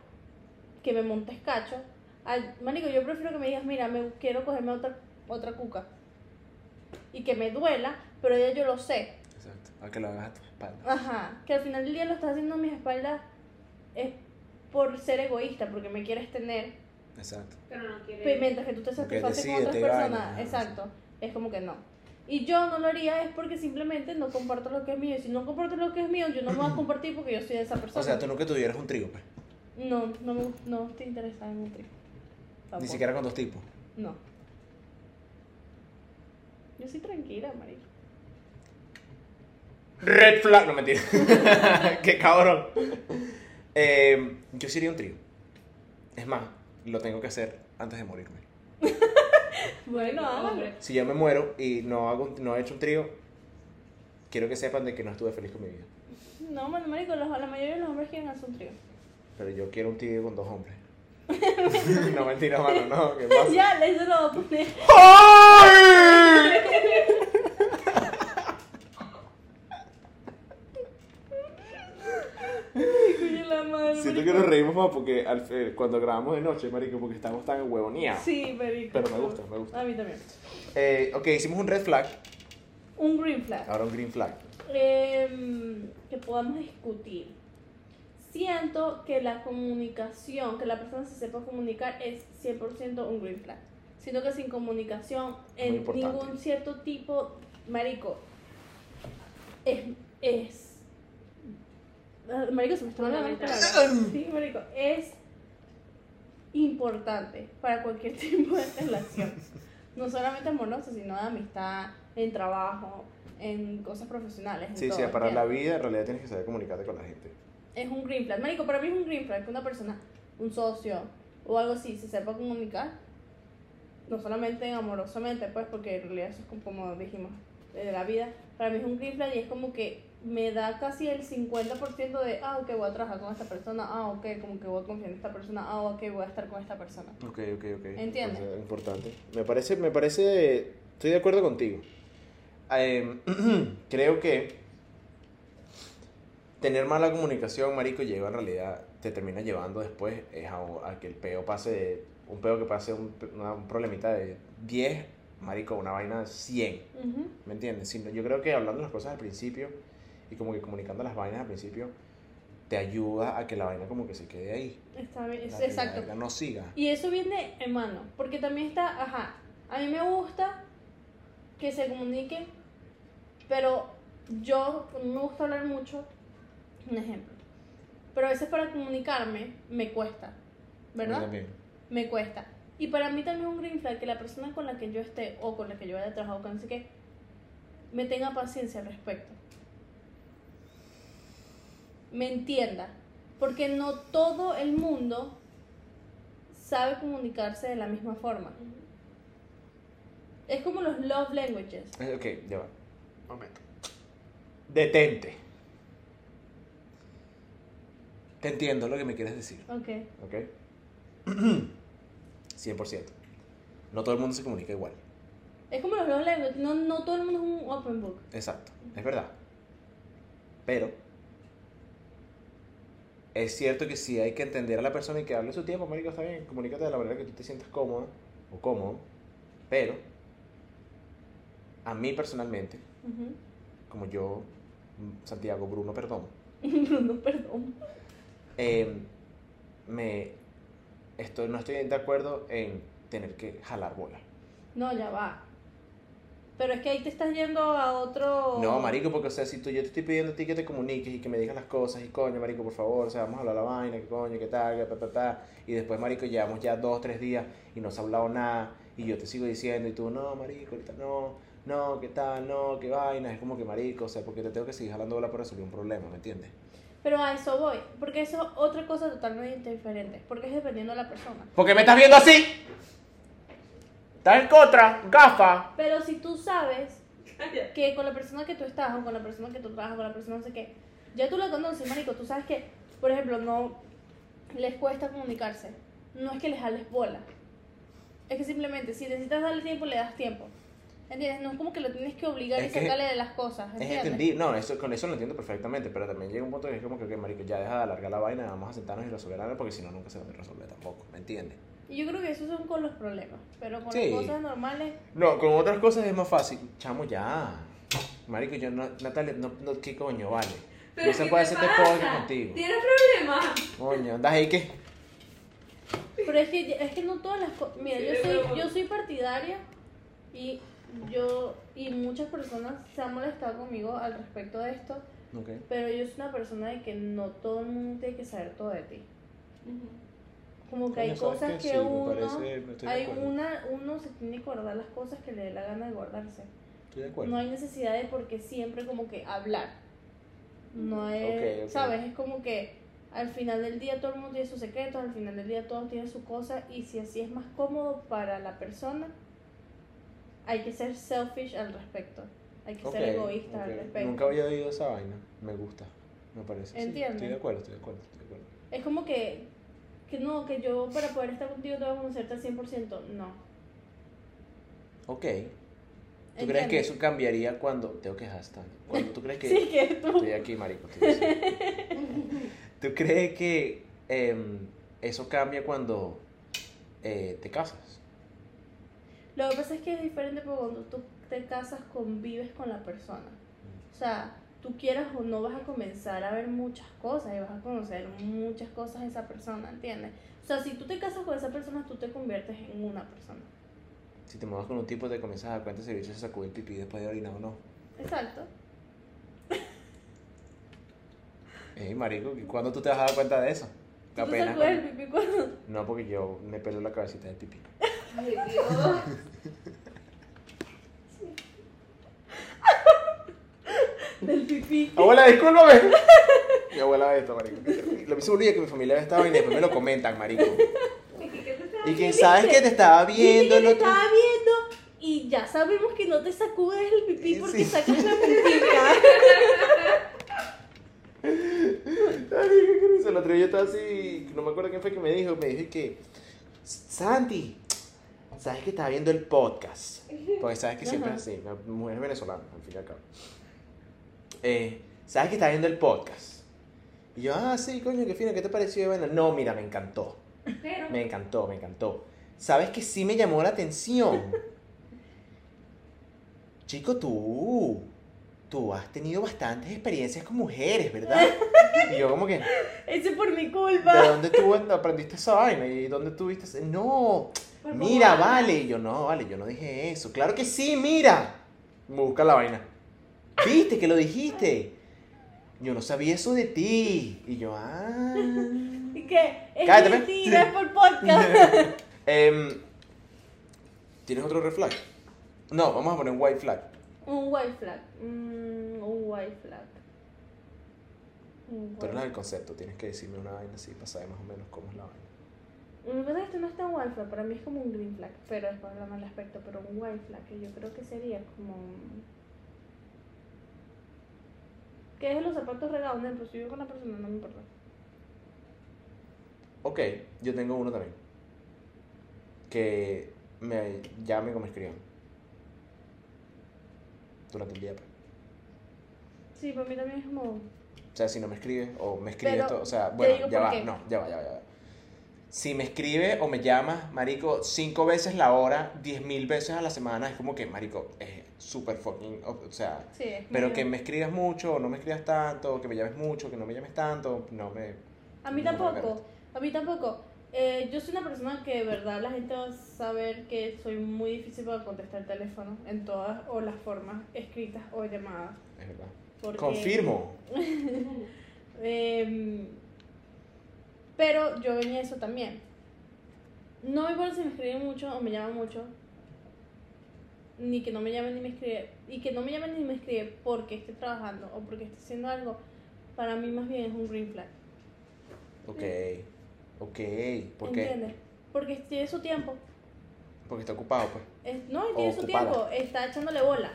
B: que me montes cacho, al, marico, yo prefiero que me digas, mira, me quiero cogerme otra, otra cuca, y que me duela, pero ya yo lo sé,
A: Exacto. A que lo hagas a tu espalda.
B: Ajá, que al final del día lo estás haciendo a mis espaldas es por ser egoísta, porque me quieres tener,
A: Exacto.
C: Pero no
B: pe-
C: quiere.
B: mientras que tú te satisfaces con otras personas, exacto, es como que no. Y yo no lo haría es porque simplemente no comparto lo que es mío, y si no comparto lo que es mío, yo no me voy a compartir porque yo soy de esa persona.
A: O sea, tú nunca tuvieras un trío, pues.
B: No, no, me, no estoy interesada en un trío.
A: Ni siquiera con dos tipos.
B: No. Yo soy tranquila, marico.
A: Red flag. No, mentira. Qué cabrón. Eh, yo sería un trío. Es más, lo tengo que hacer antes de morirme.
B: Bueno.
C: Hombre.
A: Si yo me muero y no, hago, no he hecho un trío, quiero que sepan de que no estuve feliz con mi vida.
B: No, mano, marico, los- la mayoría de los hombres quieren hacer un trío.
A: Pero yo quiero un trío con dos hombres. no, mentira, mano, no. ¿Qué pasa?
B: ya, eso lo voy a poner.
A: ¡Ay!
B: Coño, la madre,
A: Siento más porque al cuando grabamos de noche, marico, porque estamos tan huevoneados.
B: Sí, marico.
A: Pero me gusta, me gusta.
B: A mí también.
A: Eh, ok, hicimos un red flag,
B: Un green flag.
A: ahora un green flag.
B: Em, que podamos discutir. Siento que la comunicación, que la persona se sepa comunicar es 100% un green flag. Siento que sin comunicación en ningún cierto tipo, marico, es, es Marico, se me está palabras. Sí, marico, es importante para cualquier tipo de relación. No solamente amorosa, sino de amistad, en trabajo, en cosas profesionales. En
A: Sí,
B: todo,
A: sí, para la vida en realidad tienes que saber comunicarte con la gente.
B: Es un green flag. Marico, para mí es un green flag que una persona, un socio o algo así, se sepa comunicar. No solamente amorosamente, pues, porque en realidad eso es como, como dijimos, de la vida. Para mí es un green flag y es como que me da casi el 50% de, ah, ok, voy a trabajar con esta persona, ah, ok, como que voy a confiar en esta persona, ah, ok, voy a estar con esta persona.
A: Ok, ok, ok.
B: Entiende.
A: Me parece importante. Me parece, me parece, estoy de acuerdo contigo. Eh, creo que tener mala comunicación, marico, lleva en realidad, te termina llevando después es a, a que el peo pase de, un peo que pase un, una- un problemita de 10, marico, una vaina de 100.
B: Ujú.
A: ¿Me entiendes? Sino- yo creo que hablando las cosas al principio y como que comunicando las vainas al principio, te ayuda a que la vaina como que se quede ahí.
B: Está bien,
A: La- la
B: exacto.
A: no siga.
B: Y eso viene en mano, porque también está, ajá, a mí me gusta que se comuniquen, pero yo no me gusta hablar mucho, un ejemplo. Pero a veces para comunicarme me cuesta,
A: A
B: ¿verdad?
A: también.
B: Me cuesta. Y para mí también es un green flag que la persona con la que yo esté o con la que yo haya trabajado, con no sé qué, me tenga paciencia al respecto. Me entienda. Porque no todo el mundo sabe comunicarse de la misma forma. Es como los love languages.
A: Eh, Ok, ya va. Momento. Detente. Te entiendo lo que me quieres decir,
B: Ok.
A: ¿ok? 100%. No todo el mundo se comunica igual.
B: Es como los love languages. No, no todo el mundo es un open book.
A: Exacto, es verdad. Pero es cierto que sí hay que entender a la persona y que hable su tiempo, marico, está bien, comunícate de la manera que tú te sientas cómoda o cómodo, pero a mí personalmente, como yo, Santiago Bruno, perdón,
B: Bruno, perdón.
A: eh, me estoy, no estoy de acuerdo en tener que jalar bola.
B: No, ya va. Pero es que ahí te estás yendo a otro.
A: No, marico, porque o sea, si tú, yo te estoy pidiendo a ti que te comuniques y que me digas las cosas y coño, marico, por favor, o sea, vamos a hablar la vaina, que coño, que tal, que ta, ta, ta, y después, marico, llevamos ya dos, tres días y no se ha hablado nada y yo te sigo diciendo y tú, no, marico, ahorita no, no, que tal, no, que vaina, es como que, marico, o sea, porque te tengo que seguir jalando bola para resolver un problema, ¿me entiendes?
B: Pero a eso voy. Porque eso es otra cosa totalmente diferente. Porque es dependiendo de la persona.
A: Porque me estás viendo así. Estás en contra, gafa.
B: Pero si tú sabes que con la persona que tú estás o con la persona que tú trabajas, con la persona no sé qué, ya tú la conoces, marico, tú sabes que, por ejemplo, no les cuesta comunicarse. No es que les jales bola. Es que simplemente, si necesitas darle tiempo, le das tiempo. ¿Entiendes? No es como que lo tienes que obligar
A: Es
B: y
A: que-
B: sacarle de las cosas.
A: Es entendible, no, eso, con eso lo entiendo perfectamente, pero también llega un punto que es como que, marico, ya deja de alargar la vaina, vamos a sentarnos y resolverla, porque si no, nunca se va a resolver tampoco, ¿me entiendes?
B: Y yo creo que esos son con los problemas. Pero con
A: Sí.
B: las cosas normales,
A: No, con otras cosas es más fácil. Chamo, ya. Marico, yo no, Natalia, no, no, ¿qué coño, vale?
C: Pero
A: no se
C: ¿qué
A: puede
C: te
A: hacer este
C: pasa?
A: podcast contigo.
C: ¿Tienes problemas?
A: Coño, andas ahí que.
B: Pero es que, es que no todas las cosas. Mira,
C: Sí,
B: yo soy, yo soy partidaria y yo y muchas personas se han molestado conmigo al respecto de esto, pero yo soy una persona de que no todo el mundo tiene que saber todo de ti. Como que hay
A: Coño, ¿sabes
B: cosas
A: qué?
B: que
A: Sí, me
B: uno,
A: parece- me estoy de
B: hay una, uno se tiene que guardar las cosas que le dé la gana de guardarse.
A: Estoy de acuerdo.
B: No hay necesidad de porque siempre como que hablar. No es,
A: Ok, ok.
B: ¿sabes? Es como que al final del día todo el mundo tiene sus secretos, al final del día todos tienen su cosa y si así es más cómodo para la persona, hay que ser selfish al respecto. Hay que
A: Ok,
B: ser egoísta al respecto.
A: Nunca había oído esa vaina. Me gusta. Me parece. Sí,
B: ¿Entiendes?
A: estoy de acuerdo, estoy de acuerdo, estoy de acuerdo.
B: Es como que, que no, que yo para poder estar contigo tengo que conocerte al 100%. No.
A: Ok. ¿Tú crees que eso cambiaría cuando. Tengo que hashtag. Cuando tú crees que.
B: Sí, que tú.
A: Estoy aquí, marico. ¿Tú crees que em, eso cambia cuando eh, te casas?
B: Lo que pasa es que es diferente porque cuando tú te casas convives con la persona. O sea, tú quieras o no vas a comenzar a ver muchas cosas y vas a conocer muchas cosas de esa persona, ¿entiendes? O sea, si tú te casas con esa persona, tú te conviertes en una persona.
A: Si te mueves con un tipo, te comienzas a dar cuenta si el bicho se sacó el pipí después de orinar o no.
B: Exacto.
A: Ey, marico, ¿y ¿cuándo tú te vas a dar cuenta de eso?
B: ¿Tú te
A: Apenas
B: sacudes el pipí cuando?
A: No, porque yo me pelo la cabecita de pipí.
C: Ay, Dios.
B: Del pipí.
A: Abuela, discúlpame. Mi abuela ve esto, marico. Lo mismo olvida que mi familia ve esta vaina y después me lo comentan, marico.
C: ¿Y
A: que sabes que te estaba viendo
B: que te estaba viendo y ya sabemos que no te sacudes el pipí porque
A: Sí.
B: sacas la puntica.
A: Ay, qué. El otro día yo estaba así, no me acuerdo quién fue que me dijo, me dijo que, Santi, sabes que estaba viendo el podcast. Porque sabes que siempre es así, la mujer venezolana, al fin y al cabo. Eh, sabes que estaba viendo el podcast. Y yo, ah, sí, coño, qué fino, ¿qué te pareció? Bueno, no, mira, me encantó.
C: Pero,
A: Me encantó, me encantó. ¿Sabes que sí me llamó la atención? Chico, tú, tú has tenido bastantes experiencias con mujeres, ¿verdad? Y yo como que,
B: Ese es por mi
A: ¿de
B: culpa.
A: dónde tú aprendiste esa vaina? ¿Y dónde tuviste ese? No, mira, vale. Y yo, no, vale, yo no dije eso. Claro que sí, mira. Busca la vaina. ¿Viste que lo dijiste? Yo no sabía eso de ti. Y yo, ah.
B: Y que es
A: Cállate,
B: mentira, es por podcast.
A: Em, ¿Tienes otro red flag? No, vamos a poner un white flag.
B: un white flag. Mm, un white flag. Un
A: eres la
B: white-
A: del concepto, tienes que decirme una vaina así para saber más o menos cómo es la vaina.
B: Lo que pasa es que esto no es tan white flag, para mí es como un green flag, pero después hablamos del aspecto, pero un white flag que yo creo que sería como... un- Que es los zapatos regados, por ejemplo, si yo con la persona no me importa.
A: Ok, yo tengo uno también. Que me llame como escriban. Durante el día, pues.
B: Sí, para mí también es como...
A: O sea, si no me escribe o me escribe
B: Pero,
A: esto, o sea, bueno, ya va,
B: qué.
A: no, ya va, ya va, ya va. Si me escribe o me llama, marico, cinco veces la hora, diez mil veces a la semana, es como que, marico, es súper fucking, o sea,
B: Sí,
A: pero
B: medio-
A: que me escribas mucho o no me escribas tanto, que me llames mucho, que no me llames tanto, no me...
B: A mí
A: no
B: tampoco, a mí tampoco. Eh, yo soy una persona que de verdad la gente va a saber que soy muy difícil para contestar el teléfono en todas o las formas escritas o llamadas.
A: Es verdad.
B: porque-
A: Confirmo.
B: Em, pero yo venía eso también. No me importa si me escriben mucho o me llaman mucho. Ni que no me llamen ni me escriben. Y que no me llamen ni me escriben porque esté trabajando o porque esté haciendo algo. Para mí más bien es un green flag.
A: Ok, ok, ¿por qué?
B: ¿Entiendes? Porque tiene su tiempo.
A: Porque está ocupado, pues.
B: Es- no, tiene su
A: Ocupada.
B: tiempo. Está echándole bola.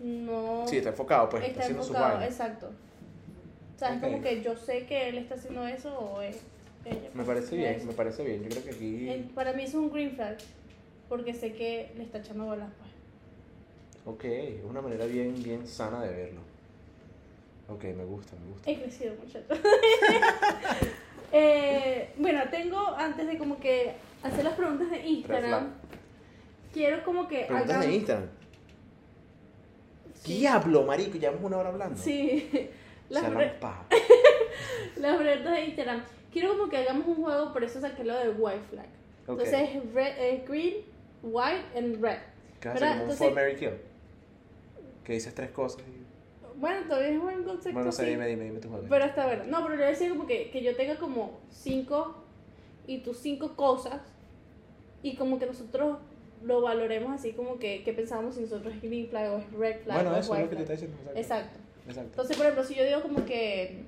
B: No.
A: Sí, está enfocado, pues, está,
B: está
A: haciendo
B: enfocado,
A: vainas.
B: exacto. O sea, es como que yo sé que él está haciendo eso o es ella.
A: Me
B: pues,
A: parece bien,
B: eso.
A: me parece bien. Yo creo que aquí...
B: Para mí es un green flag. Porque sé que le está echando bolas, pues.
A: Ok, es una manera bien, bien sana de verlo. Ok, me gusta, me gusta.
B: He crecido, muchachos. eh, bueno, tengo, antes de como que hacer las preguntas de. Instagram, quiero como que
A: Preguntas de Instagram.
B: Sí.
A: Diablo, marico, llevamos una hora hablando.
B: Sí.
A: O
B: Las,
A: sea,
B: pre-
A: hablamos paja.
B: las preguntas de Instagram. Quiero como que hagamos un juego, por eso saqué lo del white flag. Entonces, red, eh, green, white and red.
A: ¿Qué vas a
B: ¿verdad?
A: hacer como un
B: Entonces-
A: Fall, Mary Kill? Que dices tres cosas y...
B: Bueno, todavía es un concepto
A: Bueno, no sé, dime, dime, dime tu juego.
B: Pero está bueno. No, pero le decía como que, que yo tenga como cinco y tus cinco cosas y como que nosotros lo valoremos así como que, que pensamos si nosotros es green flag o es red flag
A: Bueno,
B: o es
A: eso es lo que te está diciendo. Exacto.
B: Exacto.
A: Exacto.
B: Entonces, por ejemplo, si yo digo como que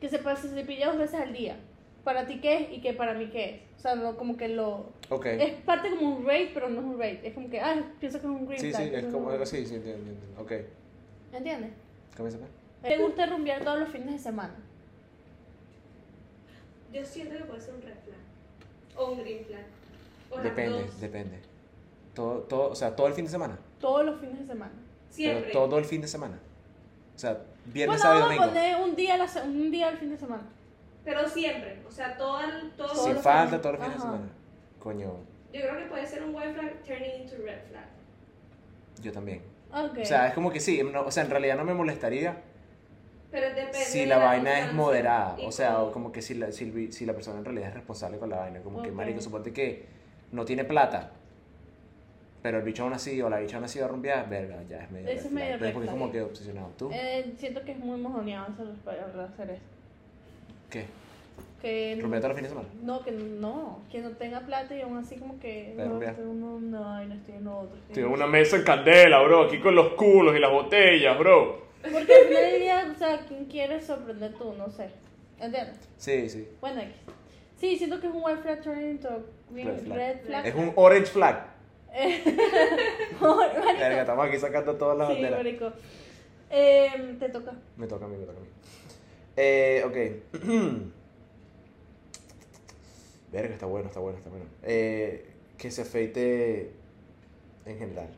B: que se, se cepilla dos veces al día, ¿para ti qué es y que para mí qué es? O sea, no, como que lo...
A: Ok.
B: Es parte como un rate, pero no es un rate. Es como que, ah, pienso que es un green
A: Sí,
B: flag.
A: sí, es
B: pienso
A: como algo
B: es un-
A: así, sí, entiendo, entiendo. Ok,
B: ¿Entiendes?
A: comienza pues.
B: ¿Te gusta rumbear todos los fines de semana?
C: Yo siento que puede ser un red flag. O un green flag. O
A: Depende,
C: dos.
A: depende. Todo, todo, o sea, todo el fin de semana.
B: Todos los fines de semana.
C: Siempre.
A: Pero todo el fin de semana. O sea, viernes,
B: bueno,
A: sábado y
B: vamos a
A: domingo.
B: poner un día, a la un día al fin de semana.
C: Pero siempre. O sea, todo el. Todo
B: Todos
A: Sin
B: los
A: falta
B: fines.
A: todos los fines de semana. Coño,
C: Yo creo que puede ser un white flag turning into red flag.
A: yo también.
B: Ok.
A: O sea, es como que sí, no- o sea, en realidad no me molestaría
C: Pero depende.
A: si
C: de
A: la vaina es moderada. O sea,
C: cómo-
A: o como que si la, si, el- si la persona en realidad es responsable con la vaina. Como que,
B: Ok.
A: marico, suponte que no tiene plata. Pero el bicho aún así, o la bicha aún así va a rumbear, verga, ya es medio.
B: Eso es medio
A: Porque es
B: flag.
A: como que obsesionado. ¿Tú?
B: Eh, siento que es muy mojoneado hacer, hacer eso.
A: ¿Qué?
B: Que
A: ¿Rumbear todos los fines de semana?
B: No, que no, que no tenga plata y aún así como que no, estoy en uno, ay, no estoy en otro. estoy en
A: una mesa en candela, bro, aquí con los culos y las botellas, bro.
B: Porque al final del día, o sea, ¿quién quiere sorprender tú? No sé. ¿Entiendes?
A: Sí, sí.
B: Bueno. Sí, siento que es un white flag turning into green,
A: Red flag.
B: red flag.
A: Es un orange flag.
B: Marico.
A: Verga, estamos aquí sacando todas las
B: Sí,
A: banderas.
B: marico. Eh, te toca.
A: Me toca a mí, me toca a mí. Eh, ok. Verga, está bueno, está bueno, está bueno. Eh, que se afeite en general.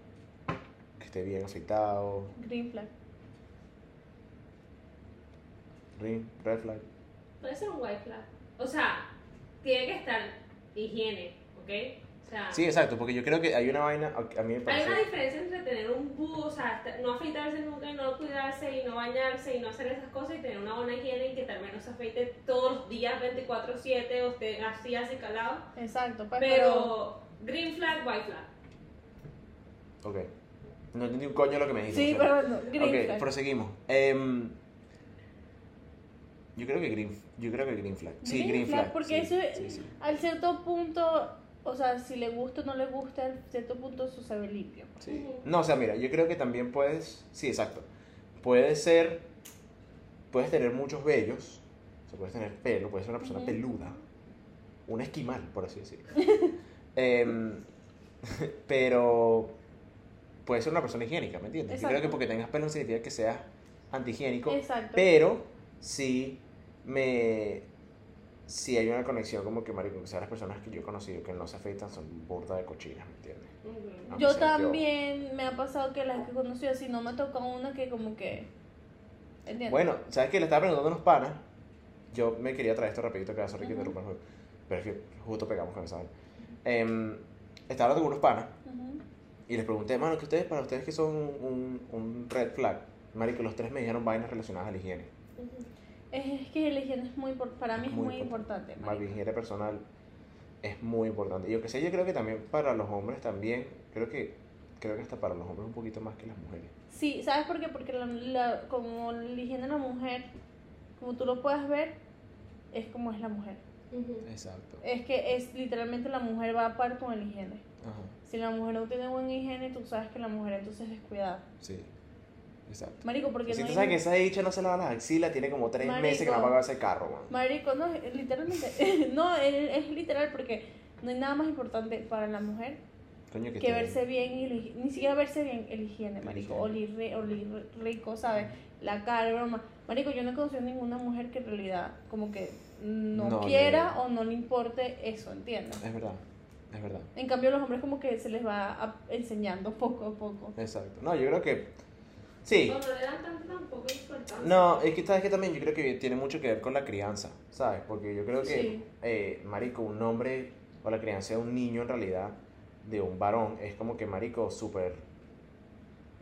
A: Que esté bien afeitado.
B: Green flag.
A: Ring, red flag.
C: Puede ser un white flag. O sea, tiene que estar higiene, ¿ok? Sea,
A: Sí, exacto, porque yo creo que hay una vaina, a mí me
C: hay una diferencia entre tener un búho, o sea, no afeitarse nunca y no cuidarse y no bañarse y no hacer esas cosas y tener una buena higiene y que tal vez no se afeite todos los días 24-7 o esté así, así calado.
B: Exacto, pues,
C: Pero green flag, white flag.
A: Ok. No entendí un coño lo que me dijiste.
B: Sí,
A: pero-
B: pero bueno, green
A: ok,
B: flag.
A: proseguimos. Em, yo creo que green, yo creo que green flag. Sí, green, flag.
B: Porque
A: sí,
B: eso,
A: sí, sí.
B: al cierto punto, o sea, si le gusta o no le gusta, al cierto punto eso se ve limpio.
A: Sí. No, o sea, mira, yo creo que también puedes, sí, exacto. Puedes ser, puedes tener muchos vellos, o sea, puedes tener pelo, puedes ser una persona peluda, un esquimal, por así decirlo. Em, pero puedes ser una persona higiénica, ¿me entiendes? Yo creo
B: Exacto.
A: que porque tengas pelo no significa que seas antihigiénico,
B: Exacto.
A: pero sí me... Sí hay una conexión como que, marico, que sea las personas que yo he conocido que no se afeitan son burda de cochinas, ¿me entiendes?
C: Ujú.
A: Ah,
B: Yo
A: o
B: también me ha pasado que las que he conocido así no me toca una que como que... ¿Entiendes?
A: Bueno, ¿sabes qué? Le estaba preguntando a unos panas. Yo me quería traer esto rapidito, que va a ser que interrumpa el juego. Pero es que justo pegamos con esa vaina. Em, estaba hablando con unos panas
B: Ujú.
A: y les pregunté, mano, que ustedes, para ustedes que son un, un red flag, marico, los tres me dijeron vainas relacionadas a la higiene.
B: Es que la higiene es muy, para mí es muy, importante.
A: La
B: marico.
A: higiene personal es muy importante. Y yo que sé, yo creo que también para los hombres también, creo que, creo que hasta para los hombres un poquito más que las mujeres.
B: Sí, ¿sabes por qué? Porque la, la- como la higiene de la mujer, como tú lo puedes ver, es como es la mujer.
A: Exacto.
B: Es que es literalmente la mujer va a par con la higiene.
A: Ajá,
B: Si la mujer no tiene buena higiene, tú sabes que la mujer entonces es descuidada.
A: sí. Exacto.
B: Marico, porque
A: Si
B: no
A: tú
B: hay...
A: sabes que esa dicha no se lava las axilas, tiene como tres meses que no ha pagado ese carro, man.
B: Marico, no, es- literalmente, no, es, es literal porque no hay nada más importante para la mujer
A: Coño, que
B: que verse bien, y ni siquiera verse bien el higiene,
A: El
B: marico,
A: higiene.
B: olir, ri- olir rico, ¿sabes? La cara, broma. Marico, yo no he conocido ninguna mujer que en realidad como que no,
A: No
B: quiera o no le importe eso, ¿entiendes?
A: Es verdad, es verdad.
B: En cambio los hombres como que se les va a- enseñando poco a poco.
A: Exacto. No, yo creo que. Sí.
C: No le dan tanto tampoco importancia.
A: No, es que sabes que también yo creo que tiene mucho que ver con la crianza, ¿sabes? Porque yo creo que,
B: Sí.
A: eh, marico, un hombre o la crianza de un niño en realidad, de un varón, es como que, marico, súper.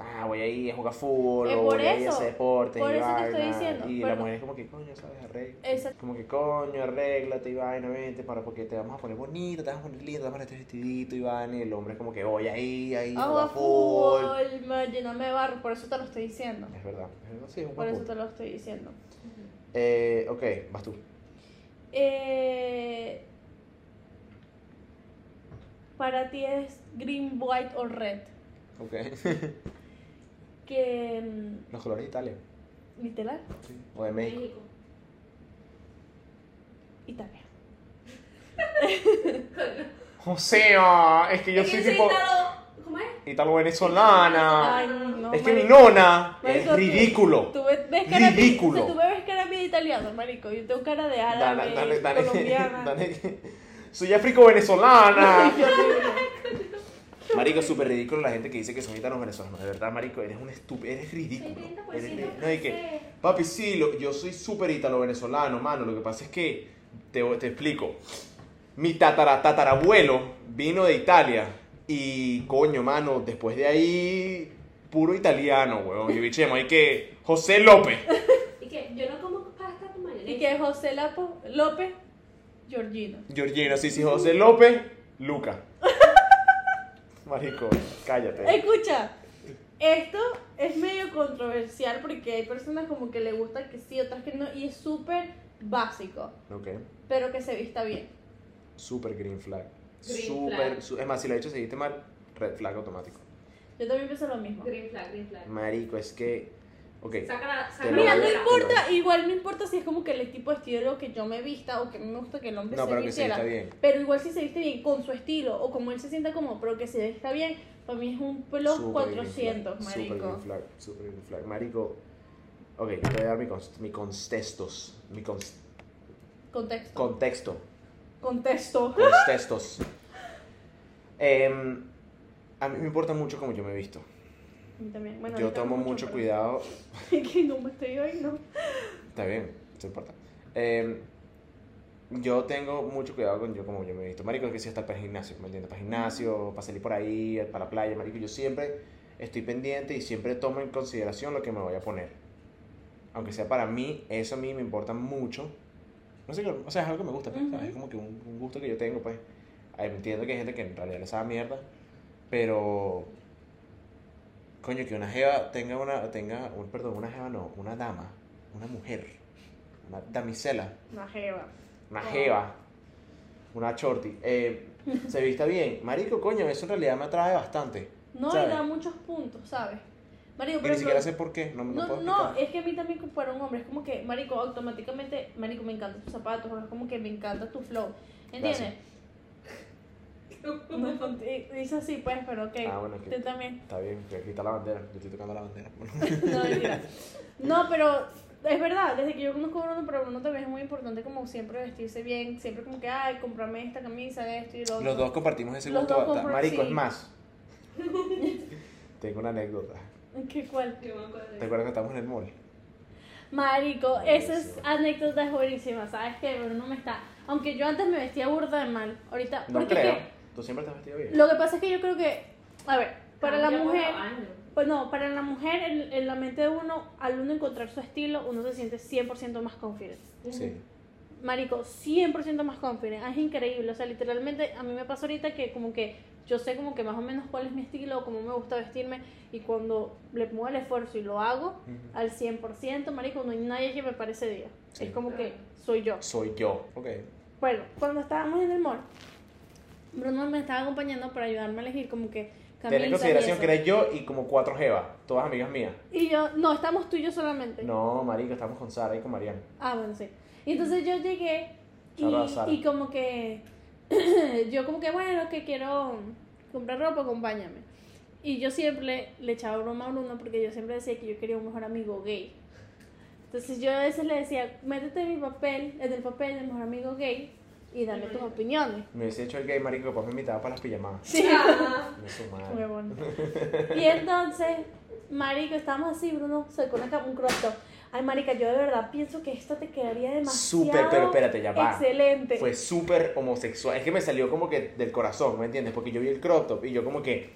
A: Ah, voy ahí a jugar fútbol,
B: Eh,
A: o voy ahí a
B: eso,
A: hacer deportes
B: por
A: y
B: eso te estoy
A: vaina.
B: diciendo,
A: Y la mujer es como que, coño, ¿sabes? Arregla.
B: Esa-
A: Como que, coño, arréglate y vaina, vente, para porque te vamos a poner bonito, te vamos a poner lindo, te vamos a poner este vestidito y vaina. Y el hombre es como que, voy ahí, ahí, a jugar fútbol.
B: fútbol, me llename de barro, por eso te lo estoy diciendo.
A: Es verdad, es verdad, sí, es un
B: Por eso te lo estoy diciendo.
A: Eh, ok, vas tú.
B: Eh, para ti es green, white o red.
A: Ok.
B: Que
A: Los colores de Italia.
B: literal,
A: Sí. O de México.
C: México.
B: Italia.
A: O sea, es que yo
C: Es
A: soy
C: que
A: tipo
C: sí, Ítalo- ¿Cómo es?
A: italo-venezolana.
B: Ay, no,
A: Es que mi
B: marico.
A: nona
B: Marico,
A: es
B: tú-
A: ridículo.
B: Tú ves, ves cara
A: Ridículo.
B: Sea, tú me ves cara de italiano, marico. Yo tengo cara de árabe,
A: dale, dale.
B: colombiana.
A: dale. Soy africo-venezolana. Marico, súper ridículo la gente que dice que son italos venezolanos. De verdad, marico, eres un estúpido, eres ridículo.
C: 30%
A: Eres ri- no, y que, papi, sí, lo- yo soy súper italo-venezolano, mano. Lo que pasa es que, te, te explico. Mi tatara, tatarabuelo vino de Italia. Y, coño, mano, después de ahí, puro italiano, weón. Y bichemo, hay que. José López.
C: Y que yo no como pasta con mayonesa.
B: Y que José Lapo, López, Georgino.
A: Georgina, sí, sí, José López, Luca. Marico, cállate.
B: Escucha, esto es medio controversial porque hay personas como que le gusta que sí, otras que no, y es súper básico,
A: Ok.
B: pero que se vista bien.
A: Super green flag.
C: Green
A: Super.
C: flag.
A: su- es más, si lo he hecho seguiste mal, red flag automático.
B: Yo también pienso lo mismo.
C: Green flag, green flag.
A: Marico, es que. Ok.
C: Saca saca
B: Mira, no importa, igual no importa si es como que el tipo de estilo que yo me vista o que a mí me gusta que el hombre
A: No,
B: se
A: pero que se
B: vistiera.
A: vista bien.
B: Pero igual si se viste bien con su estilo o como él se sienta cómodo, pero que se vista bien, para mí es un plus
A: Super green
B: 400,
A: flag, Super
B: marico.
A: green flag. Super flag. Marico. Ok, te voy a dar mi, cons- mi contextos. Mi cons-
B: Contexto.
A: contexto.
B: Contexto.
A: Contextos. Em, a mí me importa mucho cómo yo me visto.
B: Mí también. Bueno,
A: yo tomo
B: no
A: mucho
B: pero-
A: cuidado.
B: que no me estoy oyendo.
A: Está bien, no importa. Em, yo tengo mucho cuidado con yo como yo me visto. Marico, que si hasta para el gimnasio, ¿me entiendes? Para el gimnasio, para salir por ahí, para la playa, marico. Yo siempre estoy pendiente y siempre tomo en consideración lo que me voy a poner. Aunque sea para mí, eso a mí me importa mucho. No sé, o sea, es algo que me gusta, pues,
B: Ujú.
A: ¿sabes? Es como que un, un gusto que yo tengo, pues. Entiendo que hay gente que en realidad le sabe mierda, pero... Coño, que una jeva tenga una, tenga, un, perdón, una jeva no, una dama, una mujer, una damisela,
B: Una jeva.
A: una
B: Oh.
A: jeva, una shorty, eh, se vista bien. Marico, coño, eso en realidad me atrae bastante.
B: No,
A: ¿Sabes?
B: y da muchos puntos, ¿sabes? Marico, pero
A: ni siquiera sé por qué, no, no,
B: No,
A: puedo
B: no,
A: explicar.
B: es que a mí también para un hombre es como que, marico, automáticamente, marico, me encantan tus zapatos, es como que me encanta tu flow, ¿entiendes?
A: Gracias.
B: No, dice así pues, pero ok,
A: Ah, bueno, que-
B: tú también.
A: Está bien, que aquí está la bandera, yo estoy tocando la bandera.
B: No, mentira. No, pero es verdad, desde que yo conozco a Bruno, pero Bruno también es muy importante como siempre vestirse bien, siempre como que, ay, comprame esta camisa, esto y lo otro.
A: Los dos compartimos ese
B: Los
A: gusto. Marico,
B: sí.
A: es más. Tengo una anécdota.
B: ¿Qué cuál?
A: ¿Te acuerdas que estamos en el mall?
B: Marico, esa es
A: Buenísimo.
B: anécdota es buenísima, ¿sabes qué? Bruno me está... Aunque yo antes me vestía burda de mal, ahorita...
A: No
B: porque
A: creo.
B: es que-
A: Tú siempre te has vestido bien.
B: Lo que pasa es que yo creo que, a ver, para la
C: Cambia por
B: mujer,
C: año.
B: pues no, para la mujer, en, en la mente de uno, al uno encontrar su estilo, uno se siente 100% más confident.
A: Sí.
B: Marico, 100% más confident, es increíble, o sea, literalmente a mí me pasa ahorita que como que yo sé como que más o menos cuál es mi estilo, cómo me gusta vestirme, y cuando le pongo el esfuerzo y lo hago al 100%, marico, no hay nadie que me pare ese día.
A: Sí.
B: Es como que soy yo.
A: Soy yo. Ok.
B: Bueno, cuando estábamos en el mall, Bruno me estaba acompañando para ayudarme a elegir como que
A: Ten en consideración que eres yo y como cuatro jevas, todas amigas mías.
B: Y yo, no, estamos tú y yo solamente.
A: No, marico, estamos con Sara y con Mariana.
B: Ah, bueno, sí. Y entonces yo llegué y, y como que, yo como que, bueno, que quiero comprar ropa, acompáñame. Y yo siempre le echaba broma a Bruno porque yo siempre decía que yo quería un mejor amigo gay. Entonces yo a veces le decía, métete en mi papel, en el papel del mejor amigo gay y dame tus opiniones.
A: Me hubiese hecho el gay, marico, después me invitaba para las pijamadas.
B: Sí.
C: Ah,
A: No su madre.
B: Huevón. Y entonces, marico, estábamos así, Bruno una cam- un crop top. Ay, marica, yo de verdad pienso que esta te quedaría demasiado
A: Súper, pero espérate, ya va.
B: excelente.
A: Fue súper homosexual. Es que me salió como que del corazón, ¿me entiendes? Porque yo vi el crop top y yo como que,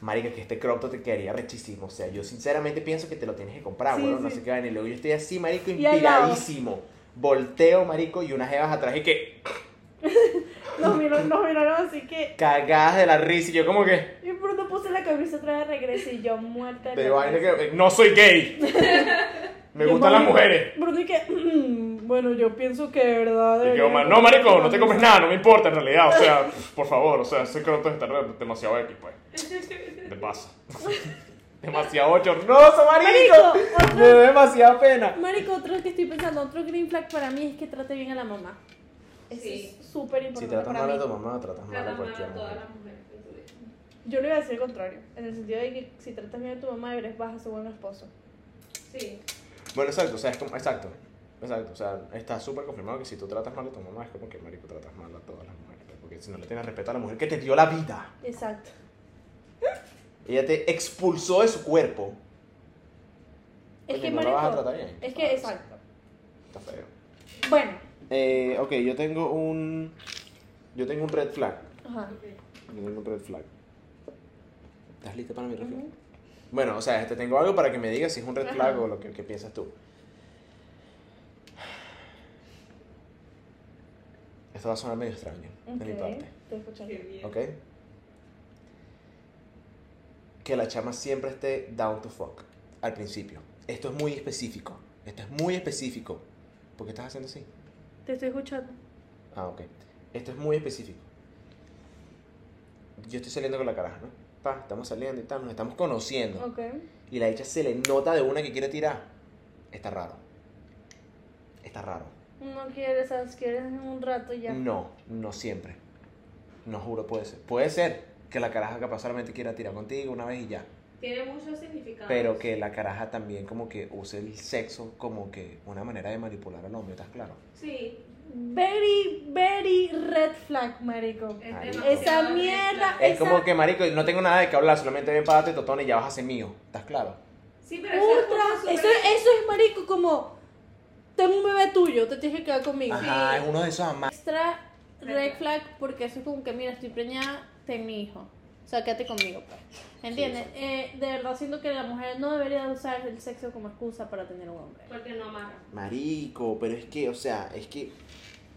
A: marica, que este crop top te quedaría rechísimo. O sea, yo sinceramente pienso que te lo tienes que comprar,
B: Sí,
A: bueno, no sé qué. Y luego yo estoy así, marico, inspiradísimo. Volteo, marico, y unas jevas atrás y que
B: Nos miraron, nos miraron así que...
A: cagadas de la risa. Y yo como que,
B: Y Bruno puse la camisa otra vez de regreso y yo muerta de
A: vaina que, no soy gay. Me
B: Yo,
A: gustan las
B: marico,
A: mujeres.
B: Bruno y que... "Mm, bueno, yo pienso que de verdad...
A: Y yo, "Ma- no, marico, no te
B: camisa".
A: nada, no me importa en realidad. O sea, por favor, o sea, ese crop top está demasiado X, pues. Te pasa. Demasiado bochornoso, marico.
B: Marico,
A: Me da demasiada pena.
B: Marico, otro que estoy pensando, otro green flag para mí es que trate bien a la mamá. Eso
C: Sí.
B: es súper
A: Si
B: importante
A: tratas
B: para
A: mal a
B: mí.
A: tu mamá, tratas mal a cualquier mujer.
B: Yo le iba a decir el contrario, en el sentido de que si tratas bien a tu mamá, eres vas a ser buen esposo.
C: Sí.
A: Bueno, exacto, o sea, es como, exacto. Exacto, o sea, está súper confirmado que si tú tratas mal a tu mamá es como que, marico, tratas mal a todas las mujeres. pues, Porque si no le tienes respeto a la mujer que te dio la vida,
B: Exacto.
A: ella te expulsó de su cuerpo.
B: Es
A: Coño,
B: que,
A: no la vas a
B: marico,
A: tratar bien.
B: es que, exacto.
A: Está feo.
B: Bueno,
A: Eh, ok, yo tengo un. Yo tengo un red flag.
B: ajá.
A: Yo tengo un red flag. ¿Estás lista para mi red flag? Bueno, o sea, te tengo algo para que me digas si es un red
B: Ajá.
A: flag o lo que, que piensas tú. Esto va a sonar medio extraño de mi parte.
C: Qué bien.
A: ¿Ok? que la chama siempre esté down to fuck al principio. Esto es muy específico. Esto es muy específico. ¿Por qué estás haciendo así?
B: Te estoy escuchando.
A: Ah, ok. Esto es muy específico. Yo estoy saliendo con la caraja, ¿no? Pa, estamos saliendo y tal, nos estamos conociendo.
B: Ok.
A: Y la dicha se le nota de una que quiere tirar. Está raro. Está raro.
B: No quieres, ¿sabes? Quieres en un rato y ya.
A: No, no siempre. No juro, puede ser. Puede ser que la caraja capaz solamente quiera tirar contigo una vez y ya.
C: Tiene muchos significados.
A: Pero que la caraja también como que use el sexo como que una manera de manipular al hombre, ¿estás claro?
C: Sí.
B: Very, very red flag, marico. Esa mierda
C: flag.
A: Es
B: Esa-
A: como que, marico, no tengo nada de qué hablar, solamente ven para darte totón y ya vas a ser mío, ¿estás claro?
C: Sí, pero eso es
B: Ultra. eso es marico como. Tengo un bebé tuyo, te tienes que quedar conmigo.
A: Ajá, es uno de esos amas.
B: Extra red flag porque eso es como que, mira, estoy preñada, ten mi hijo. O sea, quédate conmigo, pues. ¿Entiendes?
A: Sí,
B: Eh, de verdad siento que la mujer no debería usar el sexo como excusa para tener un hombre.
C: Porque no amarra.
A: Marico, pero es que, o sea, es que.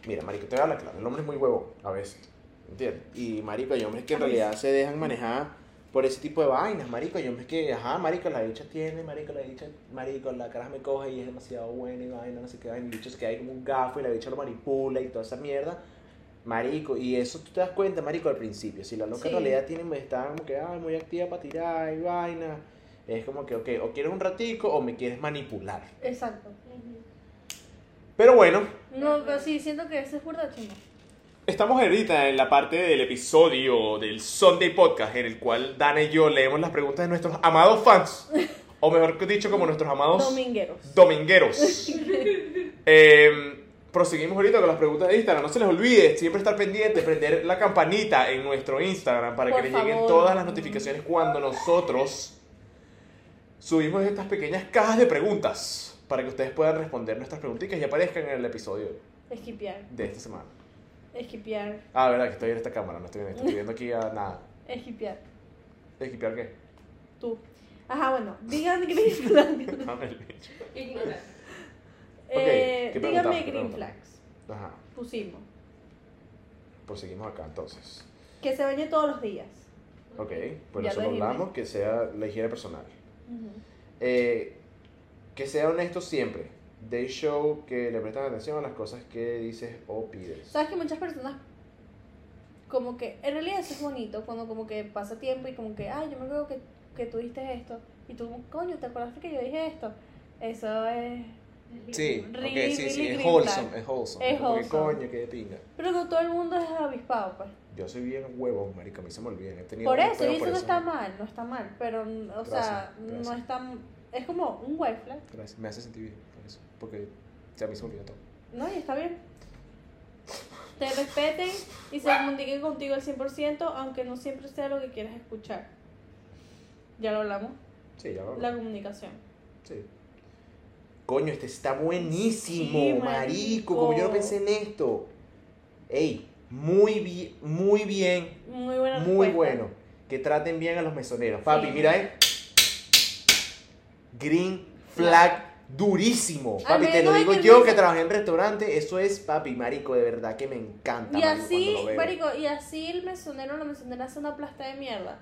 A: Mira, marico, te voy a hablar claro. El hombre es muy huevo a veces. ¿Entiendes? Y marico, hay hombres que en realidad se dejan manejar por ese tipo de vainas, marico. Hay hombres que, ajá, marico, la dicha tiene, marico, la dicha, marico, la cara me coge y es demasiado buena y vaina, no sé qué bicho se queda ahí como un gafo y la dicha lo manipula y toda esa mierda. Marico, y eso tú te das cuenta, marico, al principio. Si la loca
B: Sí.
A: en realidad tiene, está como que, ay, muy activa para tirar y vaina. Es como que, ok, o quieres un ratico o me quieres manipular.
B: Exacto.
A: Pero bueno,
B: No, pero sí, siento que eso es burda chimo.
A: Estamos ahorita en la parte del episodio del Sunday Podcast, en el cual Dana y yo leemos las preguntas de nuestros amados fans, o mejor dicho, como nuestros amados
B: Domingueros.
A: domingueros. Eh, proseguimos ahorita con las preguntas de Instagram. No se les olvide siempre estar pendiente, prender la campanita en nuestro Instagram para
B: Por
A: que les lleguen todas las notificaciones cuando nosotros subimos estas pequeñas cajas de preguntas para que ustedes puedan responder nuestras preguntitas y aparezcan en el episodio
B: Esquipear.
A: de esta semana.
B: Esquipear.
A: Ah, verdad que estoy en esta cámara, no estoy estoy viendo aquí a nada.
B: Esquipear.
A: ¿Equipear qué?
B: Tú. Ajá, bueno. Digan
A: el bicho.
C: Ignorar.
B: Eh,
A: ¿qué
B: dígame green flags.
A: Ajá,
B: Pusimos.
A: pues seguimos acá entonces.
B: Que se bañe todos los días.
A: Ok, pues
B: Ya
A: eso
B: lo
A: hablamos, que sea la higiene personal.
B: Ujú.
A: Eh, que sea honesto siempre. They show que le prestan atención a las cosas que dices o pides.
B: Sabes que muchas personas como que en realidad eso es bonito cuando como que pasa tiempo y como que ay yo me acuerdo que, que tú diste esto y tú coño te acordaste que yo dije esto eso es
A: Sí,
B: Really,
A: ok, sí, sí, es wholesome, es wholesome.
B: Es
A: como que,
B: wholesome.
A: coño, que de pinga.
B: pero no todo el mundo es avispado pues
A: Yo soy bien huevo, marica, a mí se me olvida. He tenido
B: por eso y eso no está mal no está mal pero o sea
A: Gracias, gracias.
B: no está es como un white flag
A: Gracias, me hace sentir bien por eso. Porque a mí se me olvida todo.
B: no y está bien te respeten y se comuniquen contigo al 100% aunque no siempre sea lo que quieres escuchar ya lo hablamos
A: Sí, ya lo
B: la comunicación
A: Sí. Coño, este está buenísimo,
B: Sí,
A: marico.
B: marico.
A: Como yo no pensé en esto. Ey, muy bien, muy bien,
B: Muy buena
A: muy bueno. Que traten bien a los mesoneros. Papi,
B: Sí.
A: mira, eh. Green flag durísimo. Papi, te lo digo
B: que
A: yo que trabajé en restaurante. Eso es, papi, marico, de verdad que me encanta.
B: Y
A: marico,
B: así,
A: cuando lo veo.
B: marico, y así el mesonero o la mesonera hace una plasta de mierda.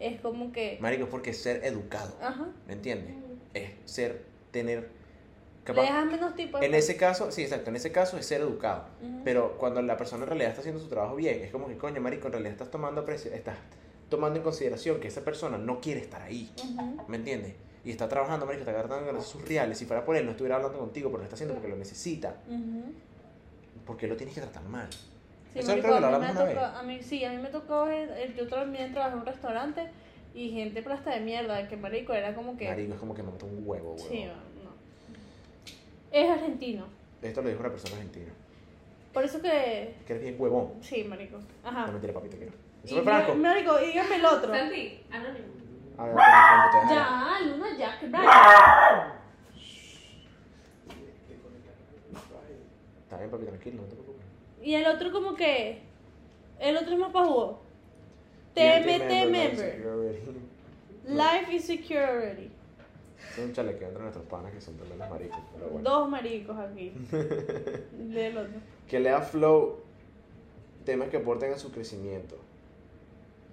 B: Es como que.
A: Marico, es porque es ser educado.
B: Ajá.
A: ¿Me entiendes? Es ser, tener.
B: Le
A: capaz-
B: dejas menos tipo.
A: En ese caso, sí, exacto, en ese caso es ser educado.
B: Ujú.
A: Pero cuando la persona en realidad está haciendo su trabajo bien, es como que, coño, marico, en realidad estás tomando, aprecio- estás tomando en consideración que esa persona no quiere estar ahí,
B: Ujú.
A: ¿me entiendes? Y está trabajando, marico, está ganancias sus reales. Si fuera por él, no estuviera hablando contigo, pero lo está haciendo porque lo necesita.
B: Ujú.
A: Porque lo tienes que tratar mal.
B: Sí,
A: Eso
B: marico,
A: creo que lo
B: a mí me
A: hablamos una
B: tocó- a mí, sí, a mí me tocó, eh, yo también trabajé en un restaurante y gente plasta de mierda, que marico era como que...
A: Marico, es como que me mató un huevo, huevo.
B: sí. Es argentino.
A: Esto lo dijo una persona argentina.
B: Por eso que...
A: Que eres bien huevón.
B: Sí, marico.
A: No
B: Ajá.
A: mentira, papi, te quiero. Eso fue Franco.
B: Marico, y dígame el otro.
C: Santi, anónimo.
A: A ver, Franco, te dejo.
B: Ya, Luna, ya, que bravo.
A: Está bien, papi, tranquilo, no te preocupes.
B: Y el otro como que... El otro es más pajudo. TMT member. Life is secure already.
A: Es un chalequeo entre nuestros panas que son tremendos maricos, pero bueno.
B: Dos maricos aquí. Del otro.
A: Que lea flow temas que aporten a su crecimiento.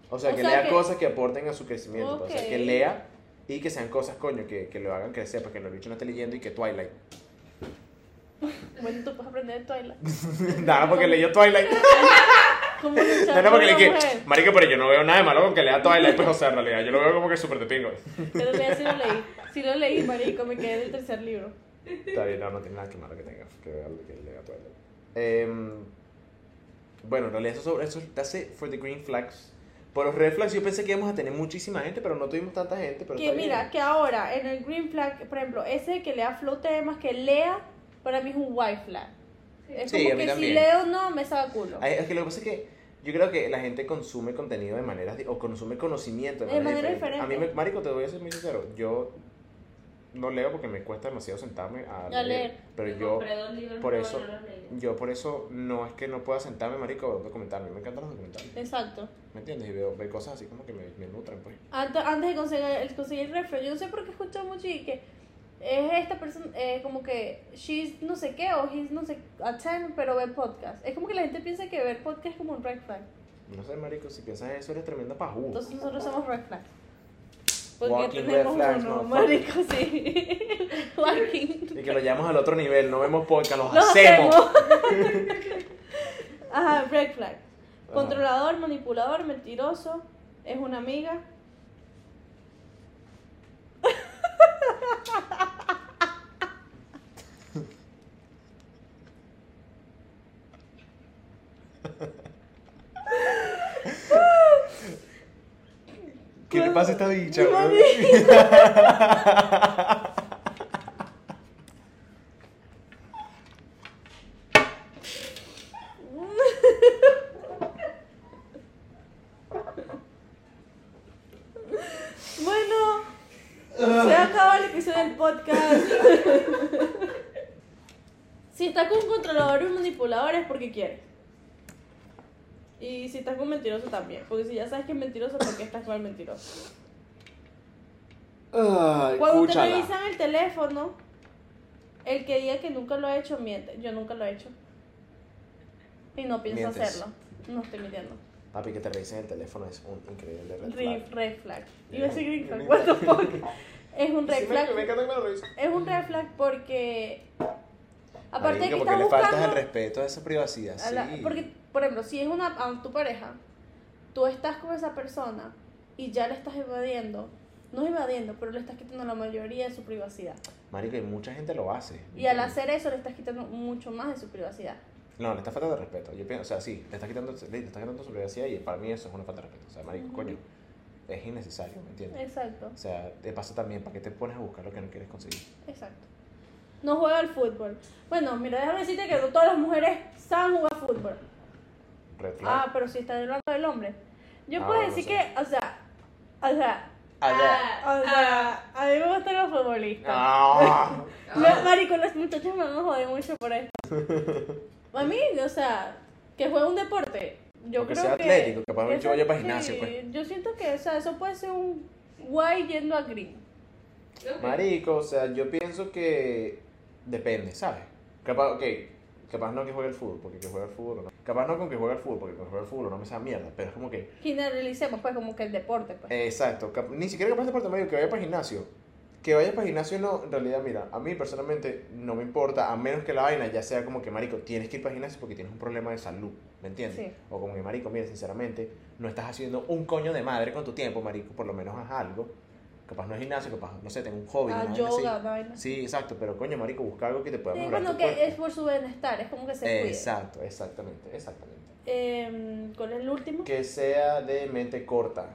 A: O sea,
B: O
A: que
B: sea
A: lea
B: que-
A: cosas que aporten a su crecimiento. pues. O sea, que lea y que sean cosas, coño, que, que lo hagan crecer, porque el bicho no esté leyendo y que Twilight.
B: Bueno, tú puedes aprender de Twilight.
A: Nada, porque leyó Twilight.
B: ¿Cómo
A: Nada,
B: por
A: porque le dije, pero yo no veo nada de malo con que lea Twilight. Pues, o sea, en realidad, yo lo veo como que súper de pingo.
B: Pero sí lo leí. Sí lo leí, marico, me quedé en el tercer libro.
A: Está bien, no, no tiene nada que malo que tenga que vea que lea Twilight. Em, bueno, en realidad, eso, eso that's it for the green flags. Por los red flags, yo pensé que íbamos a tener muchísima gente, pero no tuvimos tanta gente. Pero
B: Que mira,
A: bien.
B: que ahora en el green flag, por ejemplo, ese que lea flow temas, que lea, para mí es un white flag. Es
A: Sí,
B: como
A: a mí
B: que si leo no, me saca culo.
A: Ay, Es que lo que pasa es que yo creo que la gente consume contenido de maneras, di- o consume conocimiento de
B: De
A: maneras
B: manera
A: diferentes. A mí, me, marico, te voy a ser muy sincero, yo no leo porque me cuesta demasiado sentarme a,
B: leer.
A: Pero
C: Me
A: yo,
C: compré dos libros
A: por
C: nuevos
A: eso,
C: no los leí.
A: yo por eso no es que no pueda sentarme, marico, a ver un documental. A mí me encantan los documentales,
B: Exacto.
A: ¿me entiendes? Y veo, veo cosas así como que me, me nutren, pues.
B: Antes, antes de conseguir el, conseguir el refro, yo no sé por qué he escuchado mucho y que es esta persona, eh, como que she's no sé qué o he's no sé a 10, pero ve podcast. Es como que la gente piensa que ver podcast es como un red flag.
A: No sé, marico, si piensas eso eres tremenda pajú.
B: Entonces nosotros somos red flag. Porque
A: Walking red
B: tenemos
A: flags,
B: uno,
A: motherfucker.
B: marico, sí. Walking.
A: Y que lo llevamos al otro nivel, no vemos podcast, los,
B: Los
A: hacemos.
B: hacemos. Ajá, red flag. Controlador, manipulador, mentiroso, es una amiga.
A: ¿Qué le pasa a esta bicha,
B: Una
A: weón?
B: Bueno, se acaba el episodio del podcast. Si estás con un controlador y un porque quieres. Y si estás con mentiroso también. Porque si ya sabes que es mentiroso, ¿por qué estás con el mentiroso?
A: Ay,
B: Cuando te revisan el teléfono, el que diga que nunca lo ha hecho miente. Yo nunca lo he hecho. Y no pienso
A: Mientes.
B: hacerlo. No estoy mintiendo.
A: Papi, que te revisen el teléfono es un increíble red flag.
B: red flag. Iba a decir green flag. What the fuck. Es un red flag.
A: que.
B: Es un red flag porque. Aparte de que
A: Marico,
B: estás
A: porque le faltas el respeto a esa privacidad.
B: a la-
A: sí.
B: porque, por ejemplo, si es una a tu pareja, tú estás con esa persona y ya le estás evadiendo. No evadiendo, pero le estás quitando la mayoría de su privacidad.
A: Marico, y mucha gente lo hace.
B: Y al hacer eso le estás quitando mucho más de su privacidad.
A: No, le está faltando de respeto. Yo pienso, o sea, sí, le está quitando, le, le está quitando su privacidad y para mí eso es una falta de respeto. O sea, marico,
B: Ujú.
A: coño, es innecesario, ¿me entiendes?
B: Exacto,
A: O sea, de paso también, ¿para qué te pones a buscar lo que no quieres conseguir?
B: exacto. No juega al fútbol. Bueno, mira, déjame decirte que no todas las mujeres saben jugar fútbol.
A: Red flag.
B: Ah, pero si estás hablando del hombre. Yo
A: Ah,
B: puedo
A: no
B: decir
A: sé.
B: que, o sea, o sea,
A: Allá.
B: o sea, a mí me gustan los futbolistas.
A: Ah.
B: Me- marico, los muchachos me van a joder mucho por esto. A mí, o sea, que juegue un deporte. Yo
A: que
B: creo
A: sea
B: que.
A: atlético, capaz un
B: eso-
A: chico vaya para gimnasio,
B: sí,
A: pues.
B: Yo siento que, o sea, eso puede ser un guay yendo a green.
A: Marico, o sea, yo pienso que depende, ¿sabes? Capaz, ok, capaz no que juegue el fútbol, porque que juegue el fútbol no. Capaz no con que juegue el fútbol, porque que juegue el fútbol no me sabe mierda, pero es como que,
B: Generalicemos, pues, como que el deporte, pues.
A: exacto, ni siquiera capaz de deporte medio que vaya para el gimnasio. Que vaya para el gimnasio no, en realidad, mira, a mí personalmente no me importa, a menos que la vaina ya sea como que, marico, tienes que ir para el gimnasio porque tienes un problema de salud, ¿me entiendes?
B: Sí.
A: O como que, marico, mira, sinceramente, no estás haciendo un coño de madre con tu tiempo, marico, por lo menos haz algo. Capaz no es gimnasio, capaz, no sé, tengo un hobby.
B: Ah,
A: una vaina así.
B: yoga, vaina.
A: Sí, exacto, pero coño, marico, busca algo que te pueda
B: Sí,
A: mejorar
B: bueno,
A: tu
B: que
A: cuerpo.
B: es por su bienestar, es como que se cuide.
A: Exacto, exactamente, exactamente.
B: Eh, ¿Cuál es el último?
A: Que sea de mente corta.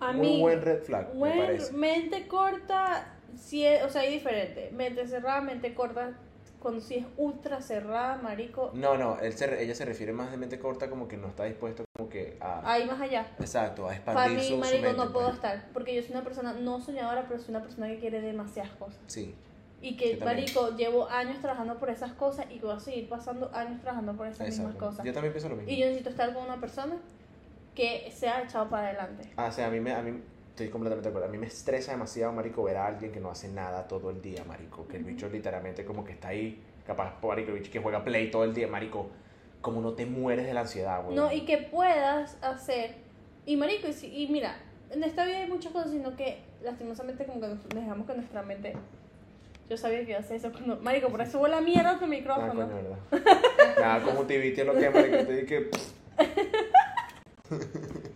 B: A
A: Muy
B: mí,
A: buen red flag, me
B: buen-
A: parece.
B: mente corta, sí o sea, hay diferente. Mente cerrada, mente corta, cuando sí es ultra cerrada, marico,
A: No, no, él se, ella se refiere más de mente corta como que no está dispuesto como que a...
B: ahí más allá.
A: Exacto, a
B: Para
A: expandir
B: mí,
A: su, su
B: marico,
A: mente.
B: no puedo
A: pues.
B: estar, porque yo soy una persona no soñadora, pero soy una persona que quiere demasiadas cosas.
A: Sí,
B: Y que,
A: Yo también.
B: marico, llevo años trabajando por esas cosas y voy a seguir pasando años trabajando por esas mismas cosas.
A: Yo también pienso lo mismo.
B: Y yo necesito estar con una persona que sea echado para adelante.
A: Ah, o sea, a mí, me, a mí estoy completamente de acuerdo. A mí me estresa demasiado, marico, ver a alguien que no hace nada todo el día, marico. Que el bicho literalmente como que está ahí, capaz, marico, el bicho que juega play todo el día, marico. Como no te mueres de la ansiedad, güey.
B: No, y que puedas hacer Y marico, y, si- y mira, en esta vida hay muchas cosas, sino que lastimosamente como que nos dejamos que nuestra mente... Yo sabía que iba a hacer eso cuando... Marico, por eso huele a mierda tu
A: Ah,
B: micrófono.
A: coño, verdad. Nada, como te viste lo que marico, te dije.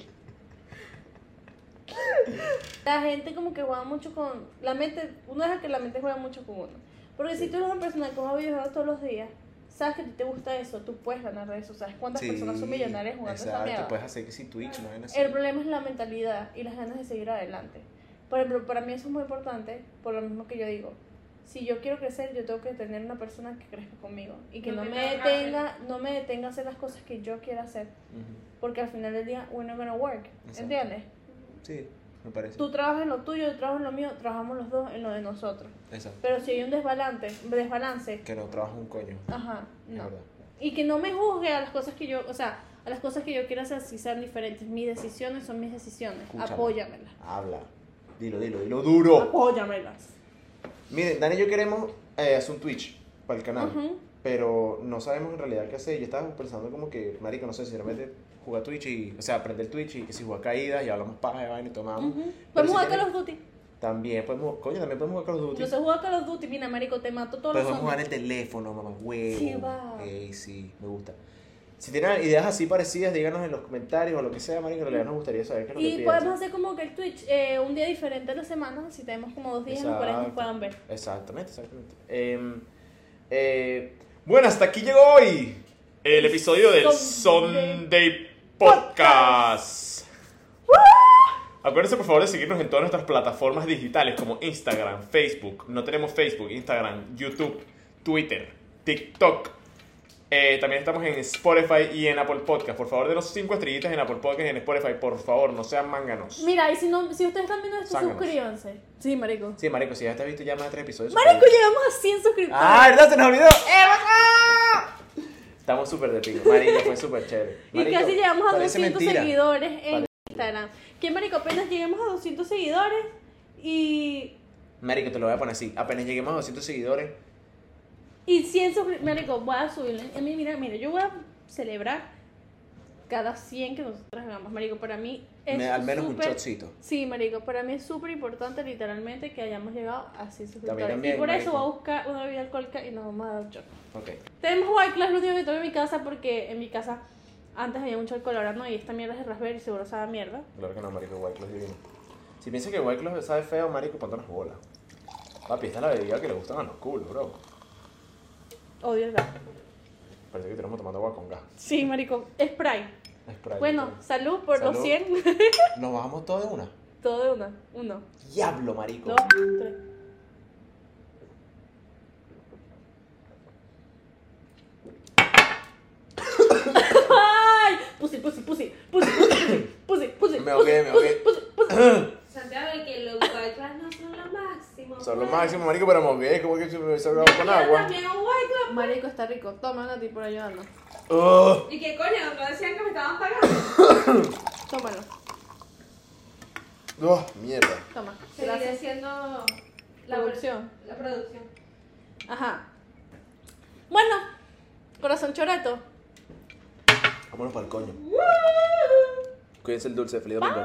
B: La gente como que juega mucho con... La mente... Uno deja que la mente juega mucho con uno. Porque si tú eres una persona que juega videojuegos todos los días, sabes que a ti te gusta eso, tú puedes ganar de eso. ¿Sabes cuántas personas son millonarias jugando esa
A: Exacto,
B: mierda?
A: puedes hacer que si Twitch, no así.
B: El problema es la mentalidad y las ganas de seguir adelante. Por ejemplo, para mí eso es muy importante, por lo mismo que yo digo. Si yo quiero crecer, yo tengo que tener una persona que crezca conmigo y que no
C: que
B: me detenga, no me detenga a hacer las cosas que yo quiera hacer,
A: Ujú.
B: porque al final del día we're not gonna work,
A: Exacto.
B: ¿entiendes?
A: Sí, me parece.
B: Tú trabajas en lo tuyo, yo trabajo en lo mío, trabajamos los dos en lo de nosotros.
A: Exacto.
B: Pero si hay un desbalance, desbalance,
A: Que no trabajas un coño.
B: ajá, no.
A: verdad.
B: Y que no me juzgue a las cosas que yo, o sea, a las cosas que yo quiero hacer si sean diferentes. Mis decisiones son mis decisiones.
A: Escúchame.
B: Apóyamelas.
A: Habla. Dilo, dilo, dilo duro.
B: Apóyamelas.
A: Miren, Dani y yo queremos eh, hacer un Twitch para el canal.
B: Ujú.
A: Pero no sabemos en realidad qué hacer. Yo estaba pensando como que, marico, no sé, sinceramente jugar Twitch y, o sea, aprender Twitch y que si juega caídas y hablamos paja de vaina y tomamos.
B: Ujú.
A: Pero
B: Podemos
A: si
B: jugar Call of Duty.
A: También podemos, coño, también podemos jugar Call of Duty.
B: Yo sé jugar Call of Duty, mira, marico, te mato todos los
A: Podemos jugar en el teléfono, mamá, huevo.
B: Sí, va.
A: Ey, sí, me gusta. Si tienen ideas así parecidas, díganos en los comentarios o lo que sea, marico, en realidad nos gustaría saber qué es lo que
B: Y podemos hacer como que el Twitch, eh, un día diferente a la semana, si tenemos como dos días en los cuales nos puedan ver.
A: Exactamente, exactamente. Em, eh, bueno, hasta aquí llegó hoy el episodio del
B: Sunday
A: Podcast. Acuérdense por favor de seguirnos en todas nuestras plataformas digitales como Instagram, Facebook. No tenemos Facebook, Instagram, YouTube, Twitter, TikTok. Eh, también estamos en Spotify y en Apple Podcast. Por favor, denos 5 estrellitas en Apple Podcast y en Spotify. Por favor, no sean mánganos.
B: Mira, y si, no, si ustedes están viendo esto,
A: Zánganos.
B: suscríbanse. Sí, marico.
A: Sí, marico, si ya te has visto ya más de tres episodios.
B: Marico, llegamos a 100 suscriptores.
A: ¡Ah, verdad! ¡Se nos olvidó! ¡Eh! Estamos súper de pico. Marico, fue súper chévere.
B: Y casi llegamos a
A: parece
B: 200
A: mentira.
B: seguidores en
A: Parece-
B: Instagram. Que marico, apenas lleguemos a 200 seguidores y,
A: Marico, te lo voy a poner así. Apenas lleguemos a 200 seguidores.
B: y 100 suscriptores. Marico, voy a subirle. Mira, mira, yo voy a celebrar cada 100 que nosotros hagamos. Marico, para mí es
A: me- al menos un
B: súper-
A: shotcito.
B: Sí, marico, para mí es súper importante literalmente que hayamos llegado a 100 suscriptores.
A: también,
B: y por eso
A: marico.
B: voy a buscar una bebida alcohólica y nos vamos a dar un shot.
A: Ok.
B: Tenemos White Class, lo único que tengo en mi casa porque en mi casa antes había mucho alcohol, ahora no, y esta mierda es de raspberry, seguro sabe mierda.
A: Claro que no, marico. White Claw es divino. Si piensas que White Claw sabe feo, marico, ponte unas bolas. Papi, esta es la bebida que le gustan a los culos, bro.
B: Odio el gas.
A: Parece que tenemos tomando agua con gas.
B: Sí, marico, Sprite.
A: Sprite,
B: Bueno, salud por los
A: Salud.
B: 100.
A: Nos bajamos todos de una.
B: Todo de una. Uno,
A: Diablo, marico.
B: dos, tres. ¡Ay! Pussy, pussy, pussy, pussy, pussy, pussy, pussy,
A: Me ahogué, me
B: pussy, pussy, pussy.
C: Santiago, de que los white class no son lo máximo.
A: Son lo
C: pues.
A: máximo, marico, pero mogué. ¿Cómo que se me se
C: Yo
A: con agua?
C: también un white club.
B: Marico, está rico. Toma, Nati, por ayudarnos.
A: Ugh.
C: ¿Y qué coño? ¿No decían que me estaban pagando?
B: Tómalo,
A: Ugh, mierda.
B: toma.
C: Seguiré
B: Gracias.
C: siendo la
B: Producción.
C: La producción.
B: Ajá. Bueno, corazón choreto.
A: Vámonos para el coño. Cuídense el dulce. Feliz domingo.